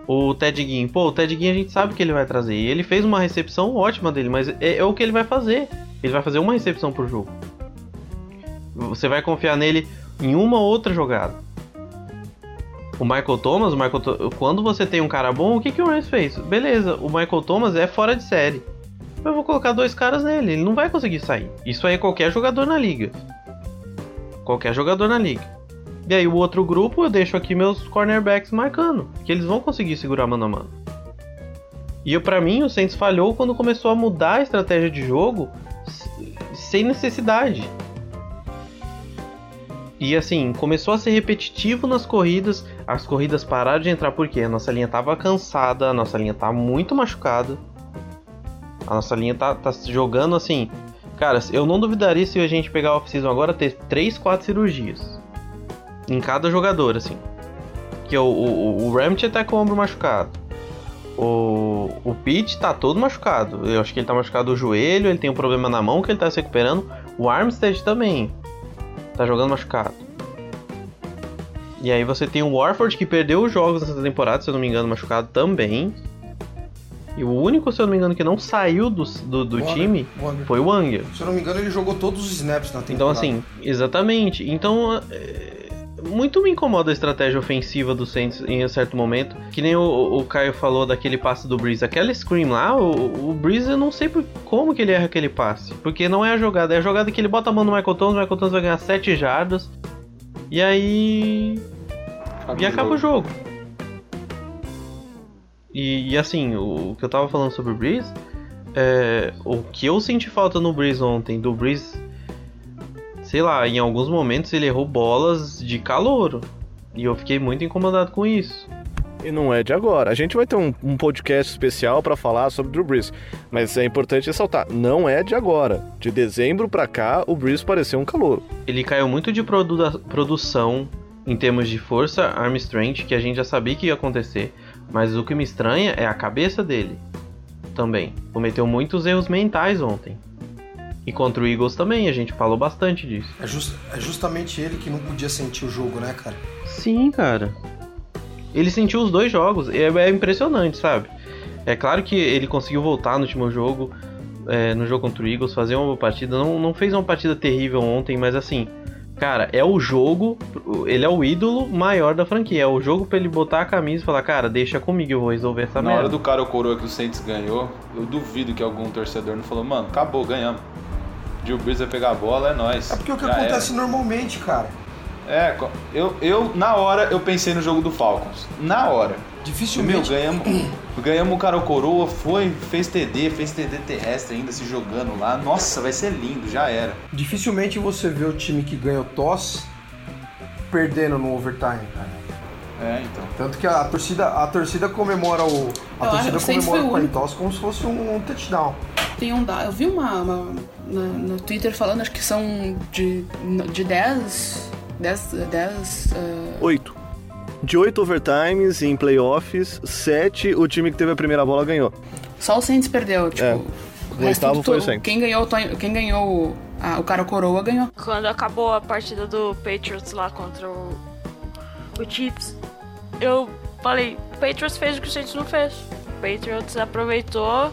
O Ted Ginn, pô, o Ted Ginn a gente sabe que ele vai trazer. Ele fez uma recepção ótima dele, mas é, é o que ele vai fazer. Ele vai fazer uma recepção por jogo. Você vai confiar nele em uma outra jogada. O Michael Thomas, o Michael quando você tem um cara bom, o que, que o Rams fez? Beleza, o Michael Thomas é fora de série. Eu vou colocar dois caras nele, ele não vai conseguir sair. Isso aí é qualquer jogador na liga. Qualquer jogador na liga. E aí o outro grupo eu deixo aqui meus cornerbacks marcando, que eles vão conseguir segurar mano a mano. E para mim o Saints falhou quando começou a mudar a estratégia de jogo sem necessidade. E assim, começou a ser repetitivo nas corridas, as corridas pararam de entrar porque a nossa linha tava cansada, a nossa linha tá muito machucada. A nossa linha tá, tá jogando assim. Cara, eu não duvidaria se a gente pegar a off-season agora ter 3, 4 cirurgias. Em cada jogador, assim. Que o, o, o tá com o ombro machucado. O, o Pete tá todo machucado. Eu acho que ele tá machucado o joelho, ele tem um problema na mão que ele tá se recuperando. O Armstead também tá jogando machucado. E aí você tem o Warford que perdeu os jogos nessa temporada, se eu não me engano, machucado também. E o único, se eu não me engano, que não saiu do, do, do time foi o Wanger. Se eu não me engano, ele jogou todos os snaps na temporada. Então, assim, exatamente. Então, é muito me incomoda a estratégia ofensiva do Saints em um certo momento. Que nem o, o Caio falou daquele passe do Breeze. Aquela screen lá, o, o Breeze eu não sei por, como que ele erra aquele passe. Porque não é a jogada, é a jogada que ele bota a mão no Michael Thomas, o Michael Thomas vai ganhar 7 jardas. E aí. Acaba e acaba o jogo. E, e, assim, o, o, que eu tava falando sobre o Breeze. É, o que eu senti falta no Breeze ontem, do Breeze sei lá, em alguns momentos ele errou bolas de calor. E eu fiquei muito incomodado com isso. E não é de agora. A gente vai ter um, um podcast especial para falar sobre o Drew Brees, mas é importante ressaltar, não é de agora. De dezembro para cá, o Brees pareceu um calor. Ele caiu muito de produ produção em termos de força, arm strength, que a gente já sabia que ia acontecer, mas o que me estranha é a cabeça dele. Também. Cometeu muitos erros mentais ontem. E contra o Eagles também, a gente falou bastante disso. É, just, é justamente ele que não podia sentir o jogo, né, cara? Sim, cara. Ele sentiu os dois jogos. É, é impressionante, sabe? É claro que ele conseguiu voltar no último jogo, é, no jogo contra o Eagles, fazer uma boa partida. Não, não fez uma partida terrível ontem, mas assim, cara, é o jogo. Ele é o ídolo maior da franquia. É o jogo pra ele botar a camisa e falar, cara, deixa comigo, eu vou resolver essa Na merda. Na hora do cara o coroa que o Saints ganhou, eu duvido que algum torcedor não falou, mano, acabou, ganhamos. Drew Brees vai pegar a bola, é nóis. É porque é o que Já acontece era. normalmente, cara. É, eu, eu na hora eu pensei no jogo do Falcons. Na hora. Dificilmente. Meu, ganhamos, ganhamos o cara o coroa, foi, fez TD, fez TD terrestre ainda se jogando lá. Nossa, vai ser lindo, já era. Dificilmente você vê o time que ganha o toss perdendo no overtime, cara. É, então. Tanto que a torcida, a torcida comemora o. A Eu torcida comemora o coin toss como se fosse um, touchdown. Tem um da... Eu vi uma, uma na, no Twitter falando, acho que são de, de 10. 10. 10 uh, Oito. De oito overtimes em playoffs, sete o time que teve a primeira bola ganhou. só o Saints perdeu. Tipo, É. o oitavo foi o Saints. Quem ganhou, quem ganhou o- a- o cara coroa ganhou. Quando acabou a partida do Patriots lá contra o, o Chiefs, eu falei, o Patriots fez o que o Saints não fez. O Patriots aproveitou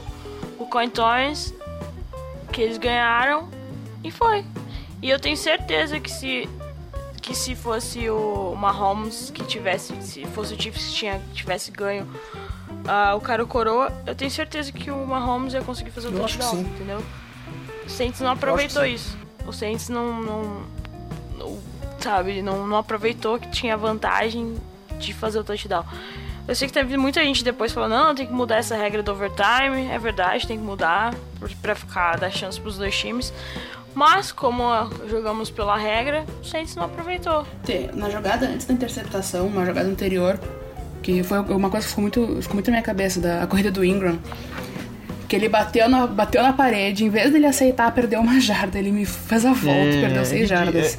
o coin toss que eles ganharam e foi. E eu tenho certeza que se que se fosse o Mahomes que tivesse, se fosse o Chiefs que tinha, tivesse ganho ah, o cara coroa, eu tenho certeza que o Mahomes ia conseguir fazer o touchdown, entendeu? O Saints não aproveitou isso. O Saints não, não, não- sabe, não, não aproveitou que tinha vantagem de fazer o touchdown. Eu sei que teve muita gente depois falando, não, tem que mudar essa regra do overtime. É verdade, tem que mudar pra ficar dar chance pros dois times. Mas, como jogamos pela regra, o Saints não aproveitou. Na jogada antes da interceptação, uma jogada anterior, que foi uma coisa que ficou muito, ficou muito na minha cabeça, da a corrida do Ingram. Que ele bateu na, bateu na parede, em vez dele aceitar, perdeu uma *laughs* jarda. Ele me fez a volta e É, perdeu seis é- jardas.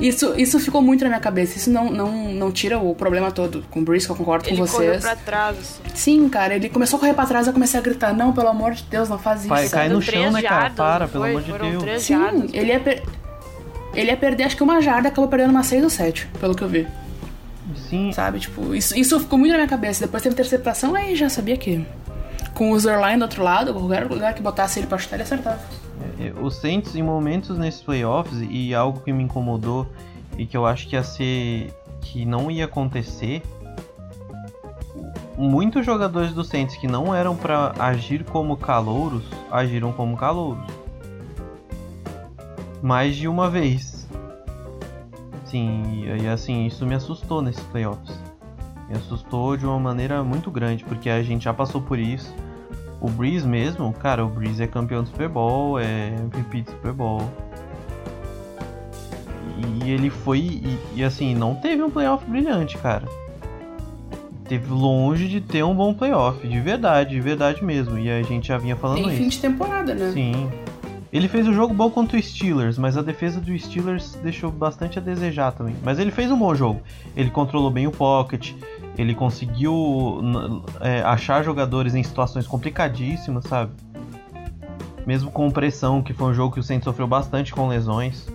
Isso, isso ficou muito na minha cabeça. Isso não, não, não tira o problema todo. Com o Brice, eu concordo Ele com correu vocês. pra trás, assim. Sim, cara, ele começou a correr pra trás, eu comecei a gritar, não, pelo amor de Deus, não faz isso. Vai, cai Deu no chão, três né, cara? jardas, Para, pelo amor de Foram Deus. três Sim, jardas. ele ia, per- ele ia perder acho que uma jarda, acabou perdendo uma 6 ou 7, pelo que eu vi. Sim, Sabe, tipo, isso, isso ficou muito na minha cabeça. Depois teve interceptação, aí já sabia que com o Zerline do outro lado, qualquer lugar que botasse ele pra chutar, ele acertava. É, O Saints, em momentos nesses playoffs, e algo que me incomodou e que eu acho que ia ser. que não ia acontecer. Muitos jogadores do Saints que não eram pra agir como calouros, agiram como calouros. Mais de uma vez. Sim, e assim, isso me assustou nesses playoffs. Me assustou de uma maneira muito grande, porque a gente já passou por isso. O Breeze mesmo, cara, o Breeze é campeão do Super Bowl, é MVP do Super Bowl. E ele foi, e, e, assim, não teve um playoff brilhante, cara. Teve longe de ter um bom playoff, de verdade, de verdade mesmo. E a gente já vinha falando Tem isso. fim de temporada, né? Sim. Ele fez um jogo bom contra o Steelers, mas a defesa do Steelers deixou bastante a desejar também. Mas ele fez um bom jogo. Ele controlou bem o pocket, ele conseguiu é, achar jogadores em situações complicadíssimas, sabe? Mesmo com pressão, que foi um jogo que o Saints sofreu bastante com lesões,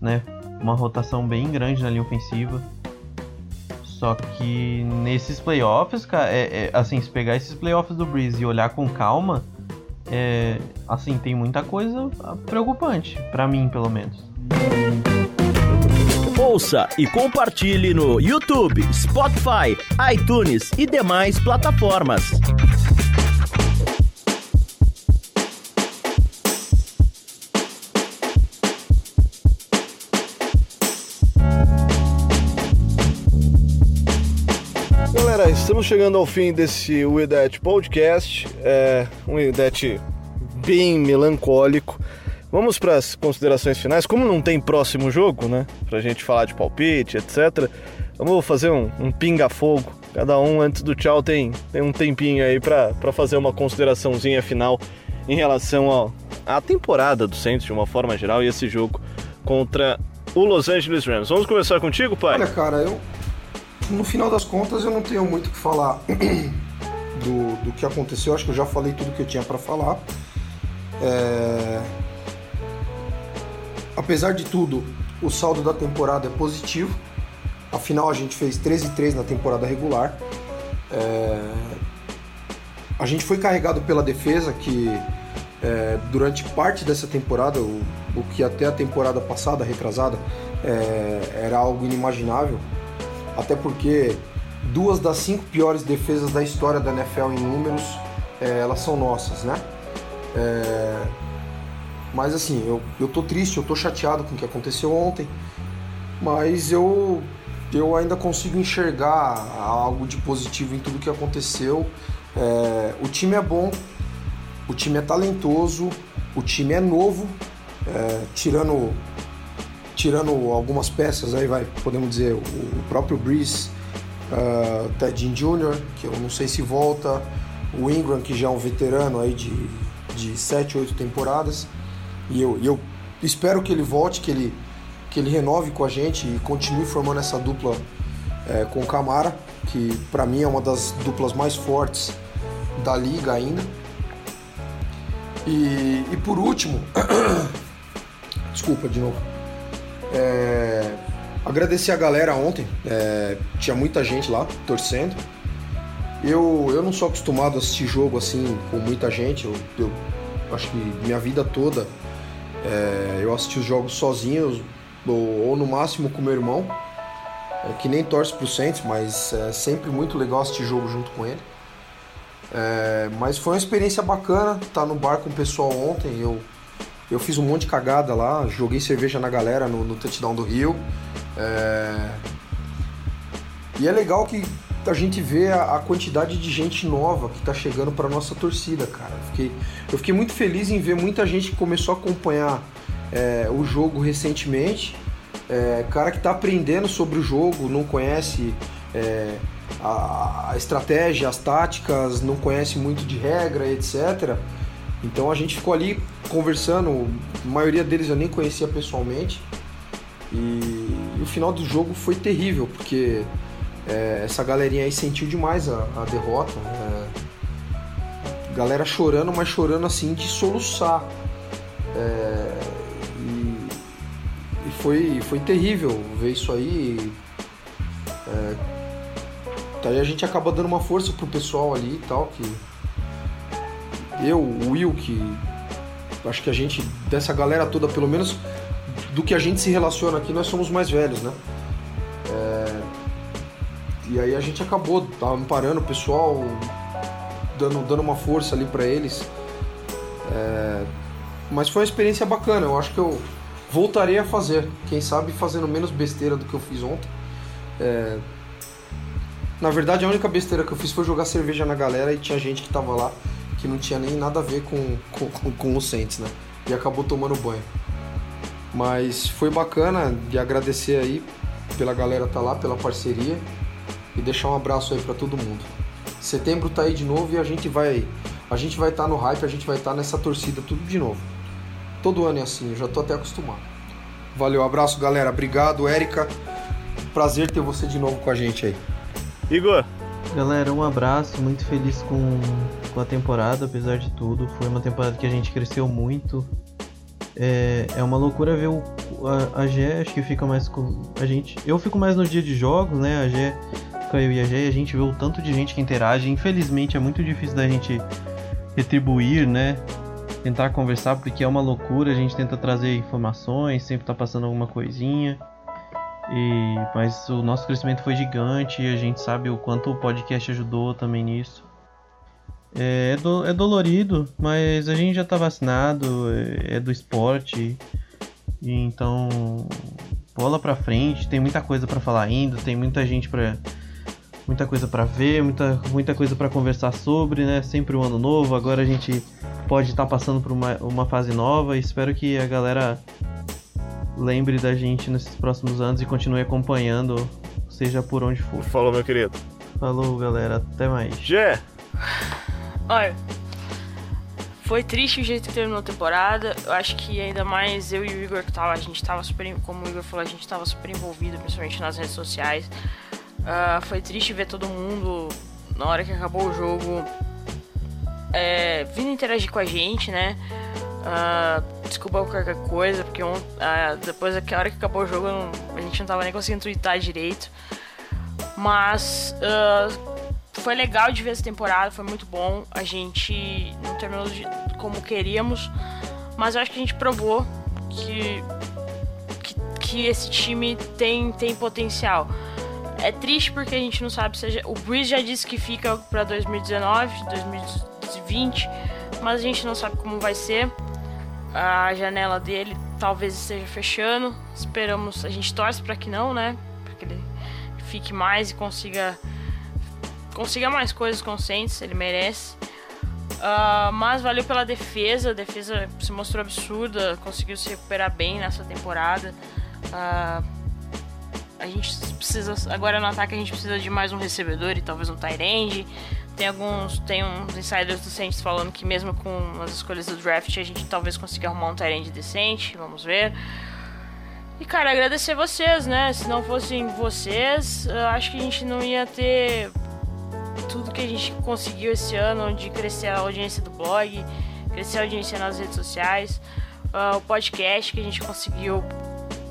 né? Uma rotação bem grande na linha ofensiva. Só que nesses playoffs, cara, é, é, assim, se pegar esses playoffs do Breeze e olhar com calma, é, assim, tem muita coisa preocupante, pra mim, pelo menos. Ouça e compartilhe no YouTube, Spotify, iTunes e demais plataformas. Galera, estamos chegando ao fim desse We That Podcast. É um We That bem melancólico. Vamos para as considerações finais. Como não tem próximo jogo, né? Pra gente falar de palpite, etc. Vamos fazer um, um pinga-fogo. Cada um, antes do tchau, tem, tem um tempinho aí pra fazer uma consideraçãozinha final em relação ao, à temporada do Saints de uma forma geral e esse jogo contra o Los Angeles Rams. Vamos começar contigo, pai? Olha, cara, eu. No final das contas, eu não tenho muito o que falar *clears throat* do, do que aconteceu. Acho que eu já falei tudo que eu tinha pra falar. É, Apesar de tudo, o saldo da temporada é positivo. Afinal, a gente fez 13 e 3 na temporada regular. É, A gente foi carregado pela defesa, que é, durante parte dessa temporada, o, o que até a temporada passada, retrasada, é, era algo inimaginável. Até porque duas das cinco piores defesas da história da NFL em números, é, elas são nossas, né? É, mas assim, eu, eu tô triste, eu tô chateado com o que aconteceu ontem. mas eu, eu ainda consigo enxergar algo de positivo em tudo que aconteceu. É, o time é bom, o time é talentoso, o time é novo, é, tirando tirando algumas peças aí vai podemos dizer o, o próprio Breeze, uh, Ted Jr. que eu não sei se volta, o Ingram que já é um veterano aí de de 7, 8 temporadas e eu, eu espero que ele volte, que ele que ele renove com a gente e continue formando essa dupla é, com o Camara, que para mim é uma das duplas mais fortes da liga ainda. E, e por último, *coughs* desculpa de novo, é, agradecer a galera ontem, é, tinha muita gente lá torcendo. Eu, eu não sou acostumado a assistir jogo assim com muita gente, eu, eu acho que minha vida toda é, eu assisti os jogos sozinho, ou, ou, no máximo com meu irmão, é, que nem torce pro Saints, mas é sempre muito legal assistir jogo junto com ele. É, mas foi uma experiência bacana estar tá no bar com o pessoal ontem. Eu, eu fiz um monte de cagada lá, joguei cerveja na galera no, no touchdown do Rio. É, e é legal que a gente vê a, a quantidade de gente nova que está chegando para nossa torcida, cara. Eu fiquei, eu fiquei muito feliz em ver muita gente que começou a acompanhar é, o jogo recentemente. É, cara que está aprendendo sobre o jogo, não conhece é, a, a, estratégia, as táticas, não conhece muito de regra, etc. Então a gente ficou ali conversando, a maioria deles eu nem conhecia pessoalmente. E, e o final do jogo foi terrível, porque é, essa galerinha aí sentiu demais a, a derrota. É, galera chorando, mas chorando assim de soluçar. É, e, e, foi, foi terrível ver isso aí. É, daí a gente acaba dando uma força pro pessoal ali e tal, que eu, o Will, que acho que a gente, dessa galera toda, pelo menos do que a gente se relaciona aqui, nós somos mais velhos, né? E aí a gente acabou amparando o pessoal, dando, dando uma força ali para eles. É... Mas foi uma experiência bacana, eu acho que eu voltarei a fazer. Quem sabe fazendo menos besteira do que eu fiz ontem. É... Na verdade, a única besteira que eu fiz foi jogar cerveja na galera e tinha gente que tava lá que não tinha nem nada a ver com, com, com, com o Saints, né? E acabou tomando banho. Mas foi bacana de agradecer aí pela galera tá lá, pela parceria e deixar um abraço aí para todo mundo. Setembro tá aí de novo e a gente vai a gente vai estar tá no hype, a gente vai estar tá nessa torcida tudo de novo. Todo ano é assim, eu já tô até acostumado. Valeu, abraço galera, obrigado, Érica. Prazer ter você de novo com a gente aí. Igor. Galera, um abraço, muito feliz com, com a temporada, apesar de tudo. Foi uma temporada que a gente cresceu muito. É, é uma loucura ver o, a, a Gé, acho que fica mais com a gente. Eu fico mais no dia de jogos, né? A Gé eu e a Gé, a gente vê o tanto de gente que interage. Infelizmente é muito difícil da gente retribuir, né? Tentar conversar, porque é uma loucura. A gente tenta trazer informações, sempre tá passando alguma coisinha. E, mas o nosso crescimento foi gigante e a gente sabe o quanto o podcast ajudou também nisso. É, é, do, é dolorido, mas a gente já tá vacinado, é, é do esporte. E então, bola pra frente, tem muita coisa para falar ainda, tem muita gente para muita coisa para ver, muita, muita coisa para conversar sobre, né? Sempre um ano novo, agora a gente pode estar tá passando por uma, uma fase nova e espero que a galera lembre da gente nesses próximos anos e continue acompanhando, seja por onde for. Falou, meu querido. Falou, galera. Até mais. Gé! Olha, foi triste o jeito que terminou a temporada. Eu acho que ainda mais eu e o Igor que tava, a gente tava super, como o Igor falou, a gente tava super envolvido, principalmente nas redes sociais. Uh, foi triste ver todo mundo, na hora que acabou o jogo, é, vindo interagir com a gente, né? Uh, desculpa qualquer coisa, porque uh, depois daquela hora que acabou o jogo, a gente não tava nem conseguindo twittar direito. Mas foi legal de ver essa temporada, foi muito bom. A gente não terminou como queríamos, mas eu acho que a gente provou que, que, que esse time tem, tem potencial. É triste porque a gente não sabe se. O Breeze já disse que fica para 2019, 2020, mas a gente não sabe como vai ser. A janela dele talvez esteja fechando. Esperamos, a gente torce para que não, né? Para que ele fique mais e consiga consiga mais coisas Saints, ele merece. Uh, mas valeu pela defesa, a defesa se mostrou absurda, conseguiu se recuperar bem nessa temporada. Uh, a gente precisa, agora no ataque a gente precisa de mais um recebedor e talvez um tight end. Tem alguns, tem uns insiders do Saints falando que mesmo com as escolhas do draft a gente talvez consiga arrumar um tight end decente, vamos ver. E cara, agradecer vocês, né? Se não fossem vocês, acho que a gente não ia ter tudo que a gente conseguiu esse ano de crescer a audiência do blog, crescer a audiência nas redes sociais, uh, o podcast que a gente conseguiu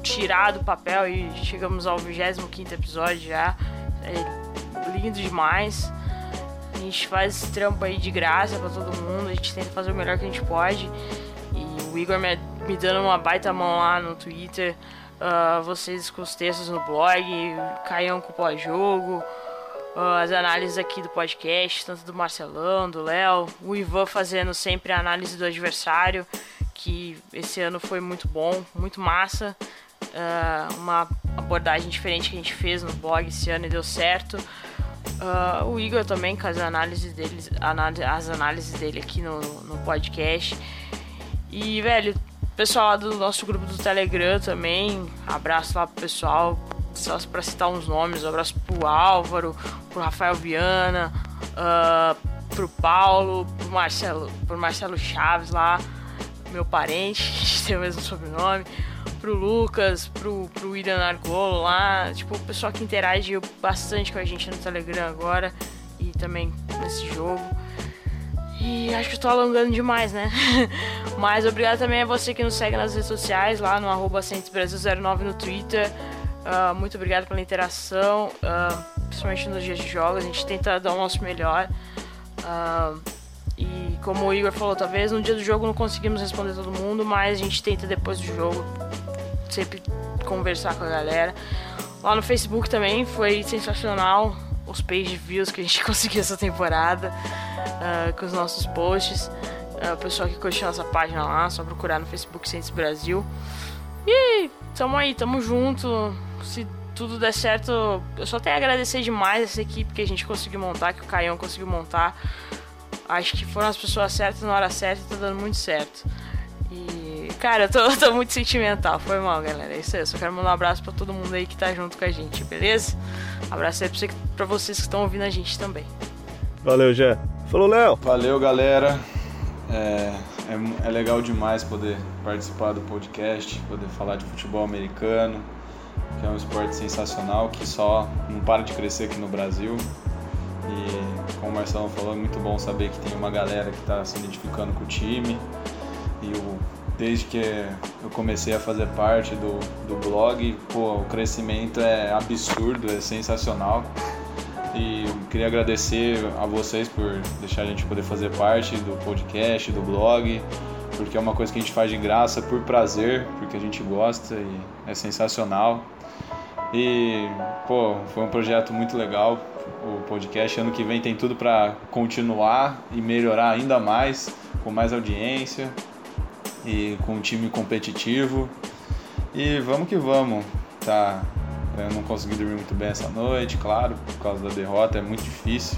tirar do papel e chegamos ao 25 episódio já. É lindo demais. A gente faz esse trampo aí de graça para todo mundo, a gente tenta fazer o melhor que a gente pode. E o Igor me, me dando uma baita mão lá no Twitter, uh, vocês com os textos no blog, Caião com o pós-jogo, uh, as análises aqui do podcast, tanto do Marcelão, do Léo, o Ivan fazendo sempre a análise do adversário, que esse ano foi muito bom, muito massa. Uh, uma abordagem diferente que a gente fez no blog esse ano e deu certo. Uh, o Igor também com as análises dele, as análises dele aqui no, no podcast. E, velho, pessoal lá do nosso grupo do Telegram também, abraço lá pro pessoal, só para citar uns nomes, um abraço pro Álvaro, pro Rafael Viana, uh, pro Paulo, pro Marcelo, pro Marcelo Chaves lá, meu parente, *laughs* gente tem o mesmo sobrenome, pro Lucas, pro, pro William Argolo lá, tipo, o pessoal que interagiu bastante com a gente no Telegram agora e também nesse jogo. E acho que tô alongando demais, né? *laughs* Mas obrigado também a você que nos segue nas redes sociais, lá no arroba 09 no Twitter, Uh, muito obrigado pela interação, uh, principalmente nos dias de jogos. A gente tenta dar o nosso melhor. Uh, e como o Igor falou, talvez no dia do jogo não conseguimos responder todo mundo, mas a gente tenta depois do jogo sempre conversar com a galera. Lá no Facebook também foi sensacional os page views que a gente *laughs* conseguiu essa temporada com os nossos posts. o pessoal que curtiu nossa página lá, só procurar no Facebook Ciências Brasil. E tamo aí, tamo junto se tudo der certo, eu só tenho a agradecer demais essa equipe que a gente conseguiu montar, que o Caião conseguiu montar. Acho que foram as pessoas certas na hora certa e tá dando muito certo. E, cara, eu tô, eu *laughs* tô muito sentimental. Foi mal, galera. É isso aí. Eu só quero mandar um abraço pra todo mundo aí que tá junto com a gente, beleza? abraço aí pra, você, pra vocês que estão ouvindo a gente também. Valeu, Jé. Falou, Léo. Valeu, galera. É, é, é legal demais poder participar do podcast, poder falar de futebol americano que é um esporte sensacional que só não para de crescer aqui no Brasil. Como o Marcelo falou, é muito bom saber que tem uma galera que está se identificando com o time. E o, desde que eu comecei a fazer parte do, do blog, pô, o crescimento é absurdo, é sensacional. E queria agradecer a vocês por deixar a gente poder fazer parte do podcast, do blog, porque é uma coisa que a gente faz de graça, por prazer, porque a gente gosta e é sensacional. E, pô, foi um projeto muito legal o podcast. Ano que vem tem tudo para continuar e melhorar ainda mais, com mais audiência e com um time competitivo. E vamos que vamos, tá? Eu não consegui dormir muito bem essa noite, claro, por causa da derrota, é muito difícil.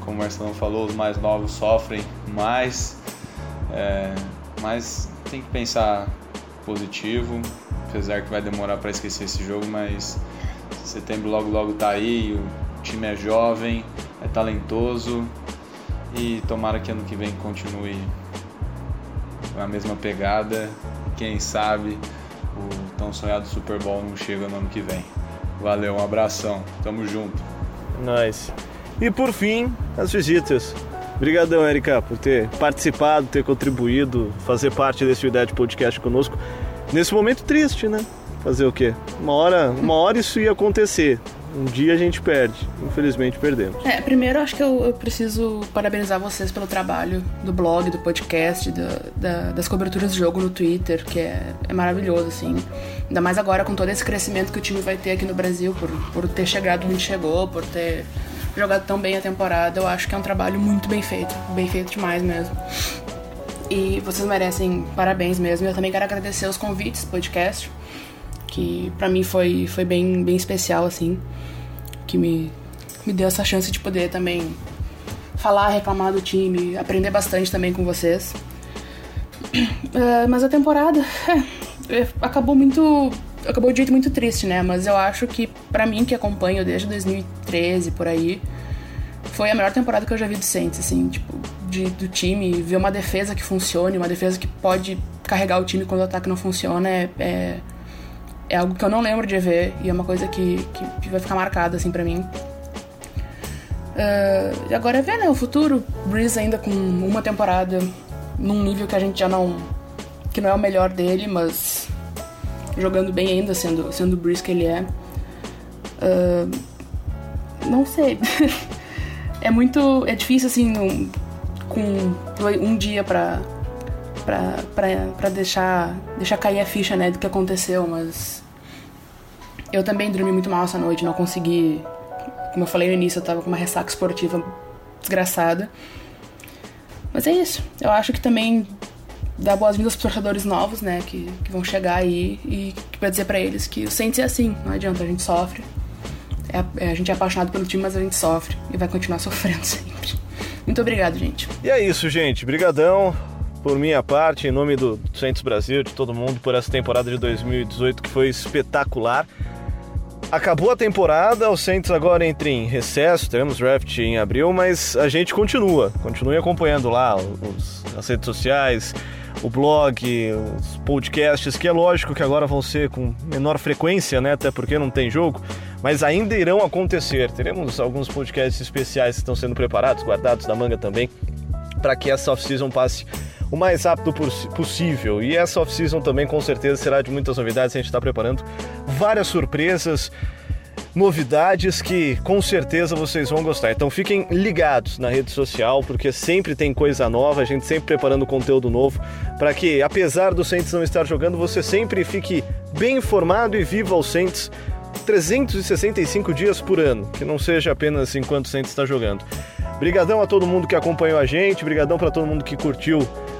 Como o Marcelão falou, os mais novos sofrem mais, é, mas tem que pensar positivo, apesar que vai demorar para esquecer esse jogo, mas setembro logo logo tá aí, time é jovem, é talentoso e tomara que ano que vem continue a mesma pegada quem sabe o tão sonhado Super Bowl não chega no ano que vem. Valeu, um abração, tamo junto. Nice. E por fim, as visitas. Obrigadão, Erika, por ter participado, ter contribuído, fazer parte desse Idade Podcast conosco nesse momento triste, né? Fazer o quê? Uma hora, uma hora isso ia acontecer. Um dia a gente perde. Infelizmente perdemos. É, primeiro acho que eu, eu preciso parabenizar vocês pelo trabalho do blog, do podcast, do, da, das coberturas de jogo no Twitter, que é, é maravilhoso, assim. Ainda mais agora com todo esse crescimento que o time vai ter aqui no Brasil, por, por ter chegado onde chegou, por ter jogado tão bem a temporada. Eu acho que é um trabalho muito bem feito. Bem feito demais mesmo. E vocês merecem parabéns mesmo. Eu também quero agradecer os convites podcast, que para mim foi, foi bem, bem especial, assim. Que me, me deu essa chance de poder também falar, reclamar do time, aprender bastante também com vocês. Uh, *clears throat* mas a temporada *laughs* é, acabou muito. acabou de jeito muito triste, né? Mas eu acho que, para mim que acompanho desde 2013 por aí, foi a melhor temporada que eu já vi do Saints, assim, tipo, de, do time, ver uma defesa que funcione, uma defesa que pode carregar o time quando o ataque não funciona, é, é, é algo que eu não lembro de ver e é uma coisa que, que vai ficar marcada, assim, pra mim. Uh, e agora é ver, né, o futuro. Breeze ainda com uma temporada num nível que a gente já não. que não é o melhor dele, mas jogando bem ainda, sendo, sendo o Breeze que ele é. Uh, não sei. *laughs* é muito. É difícil assim, um, com um dia pra. Pra, pra, pra deixar, deixar cair a ficha né, do que aconteceu, mas eu também dormi muito mal essa noite, não consegui. Como eu falei no início, eu tava com uma ressaca esportiva desgraçada. Mas é isso. Eu acho que também dá boas-vindas pros torcedores novos, né, que, que vão chegar aí e vai dizer para eles que o Saints é assim, não adianta, a gente sofre. É, é, a gente é apaixonado pelo time, mas a gente sofre e vai continuar *laughs* sofrendo sempre. Muito obrigado, gente. E é isso, gente. Brigadão por minha parte, em nome do Saints Brasil, de todo mundo, por essa temporada de 2018 que foi espetacular. Acabou a temporada, o Saints agora entra em recesso, teremos draft em abril, mas a gente continua, continue acompanhando lá os, as redes sociais, o blog, os podcasts, que é lógico que agora vão ser com menor frequência, né? Até porque não tem jogo, mas ainda irão acontecer. Teremos alguns podcasts especiais que estão sendo preparados, guardados da manga também, para que essa off-season passe o mais rápido possível. E essa off-season também com certeza será de muitas novidades. A gente está preparando várias surpresas, novidades que com certeza vocês vão gostar. Então fiquem ligados na rede social, porque sempre tem coisa nova, a gente sempre preparando conteúdo novo, para que apesar do Saints não estar jogando, você sempre fique bem informado e viva o Saints 365 dias por ano, que não seja apenas enquanto o Saints está jogando. Brigadão a todo mundo que acompanhou a gente, brigadão para todo mundo que curtiu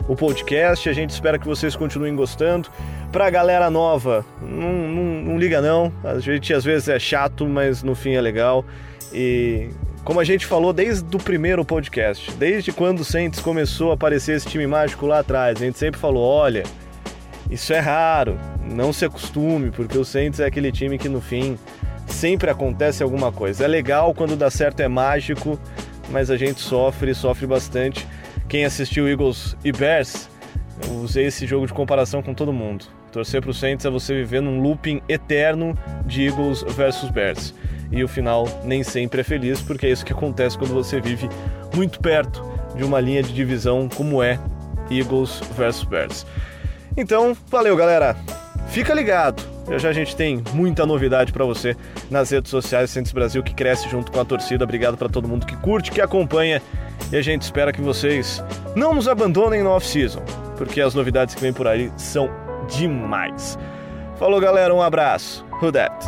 o podcast. A gente espera que vocês continuem gostando. Pra galera nova, não, não, não liga não. A gente às vezes é chato, mas no fim é legal. E como a gente falou desde o primeiro podcast, desde quando o Saints começou a aparecer esse time mágico lá atrás, a gente sempre falou: olha, isso é raro, não se acostume, porque o Saints é aquele time que no fim sempre acontece alguma coisa. É legal quando dá certo, é mágico, mas a gente sofre, sofre bastante. Quem assistiu Eagles e Bears, eu usei esse jogo de comparação com todo mundo. Torcer para o Saints é você viver num looping eterno de Eagles versus Bears. E o final nem sempre é feliz, porque é isso que acontece quando você vive muito perto de uma linha de divisão como é Eagles versus Bears. Então, valeu galera! Fica ligado! Já já a gente tem muita novidade para você nas redes sociais Saints Brasil que cresce junto com a torcida. Obrigado para todo mundo que curte, que acompanha e a gente espera que vocês não nos abandonem no off-season, porque as novidades que vem por aí são demais. Falou, galera, um abraço. Who that?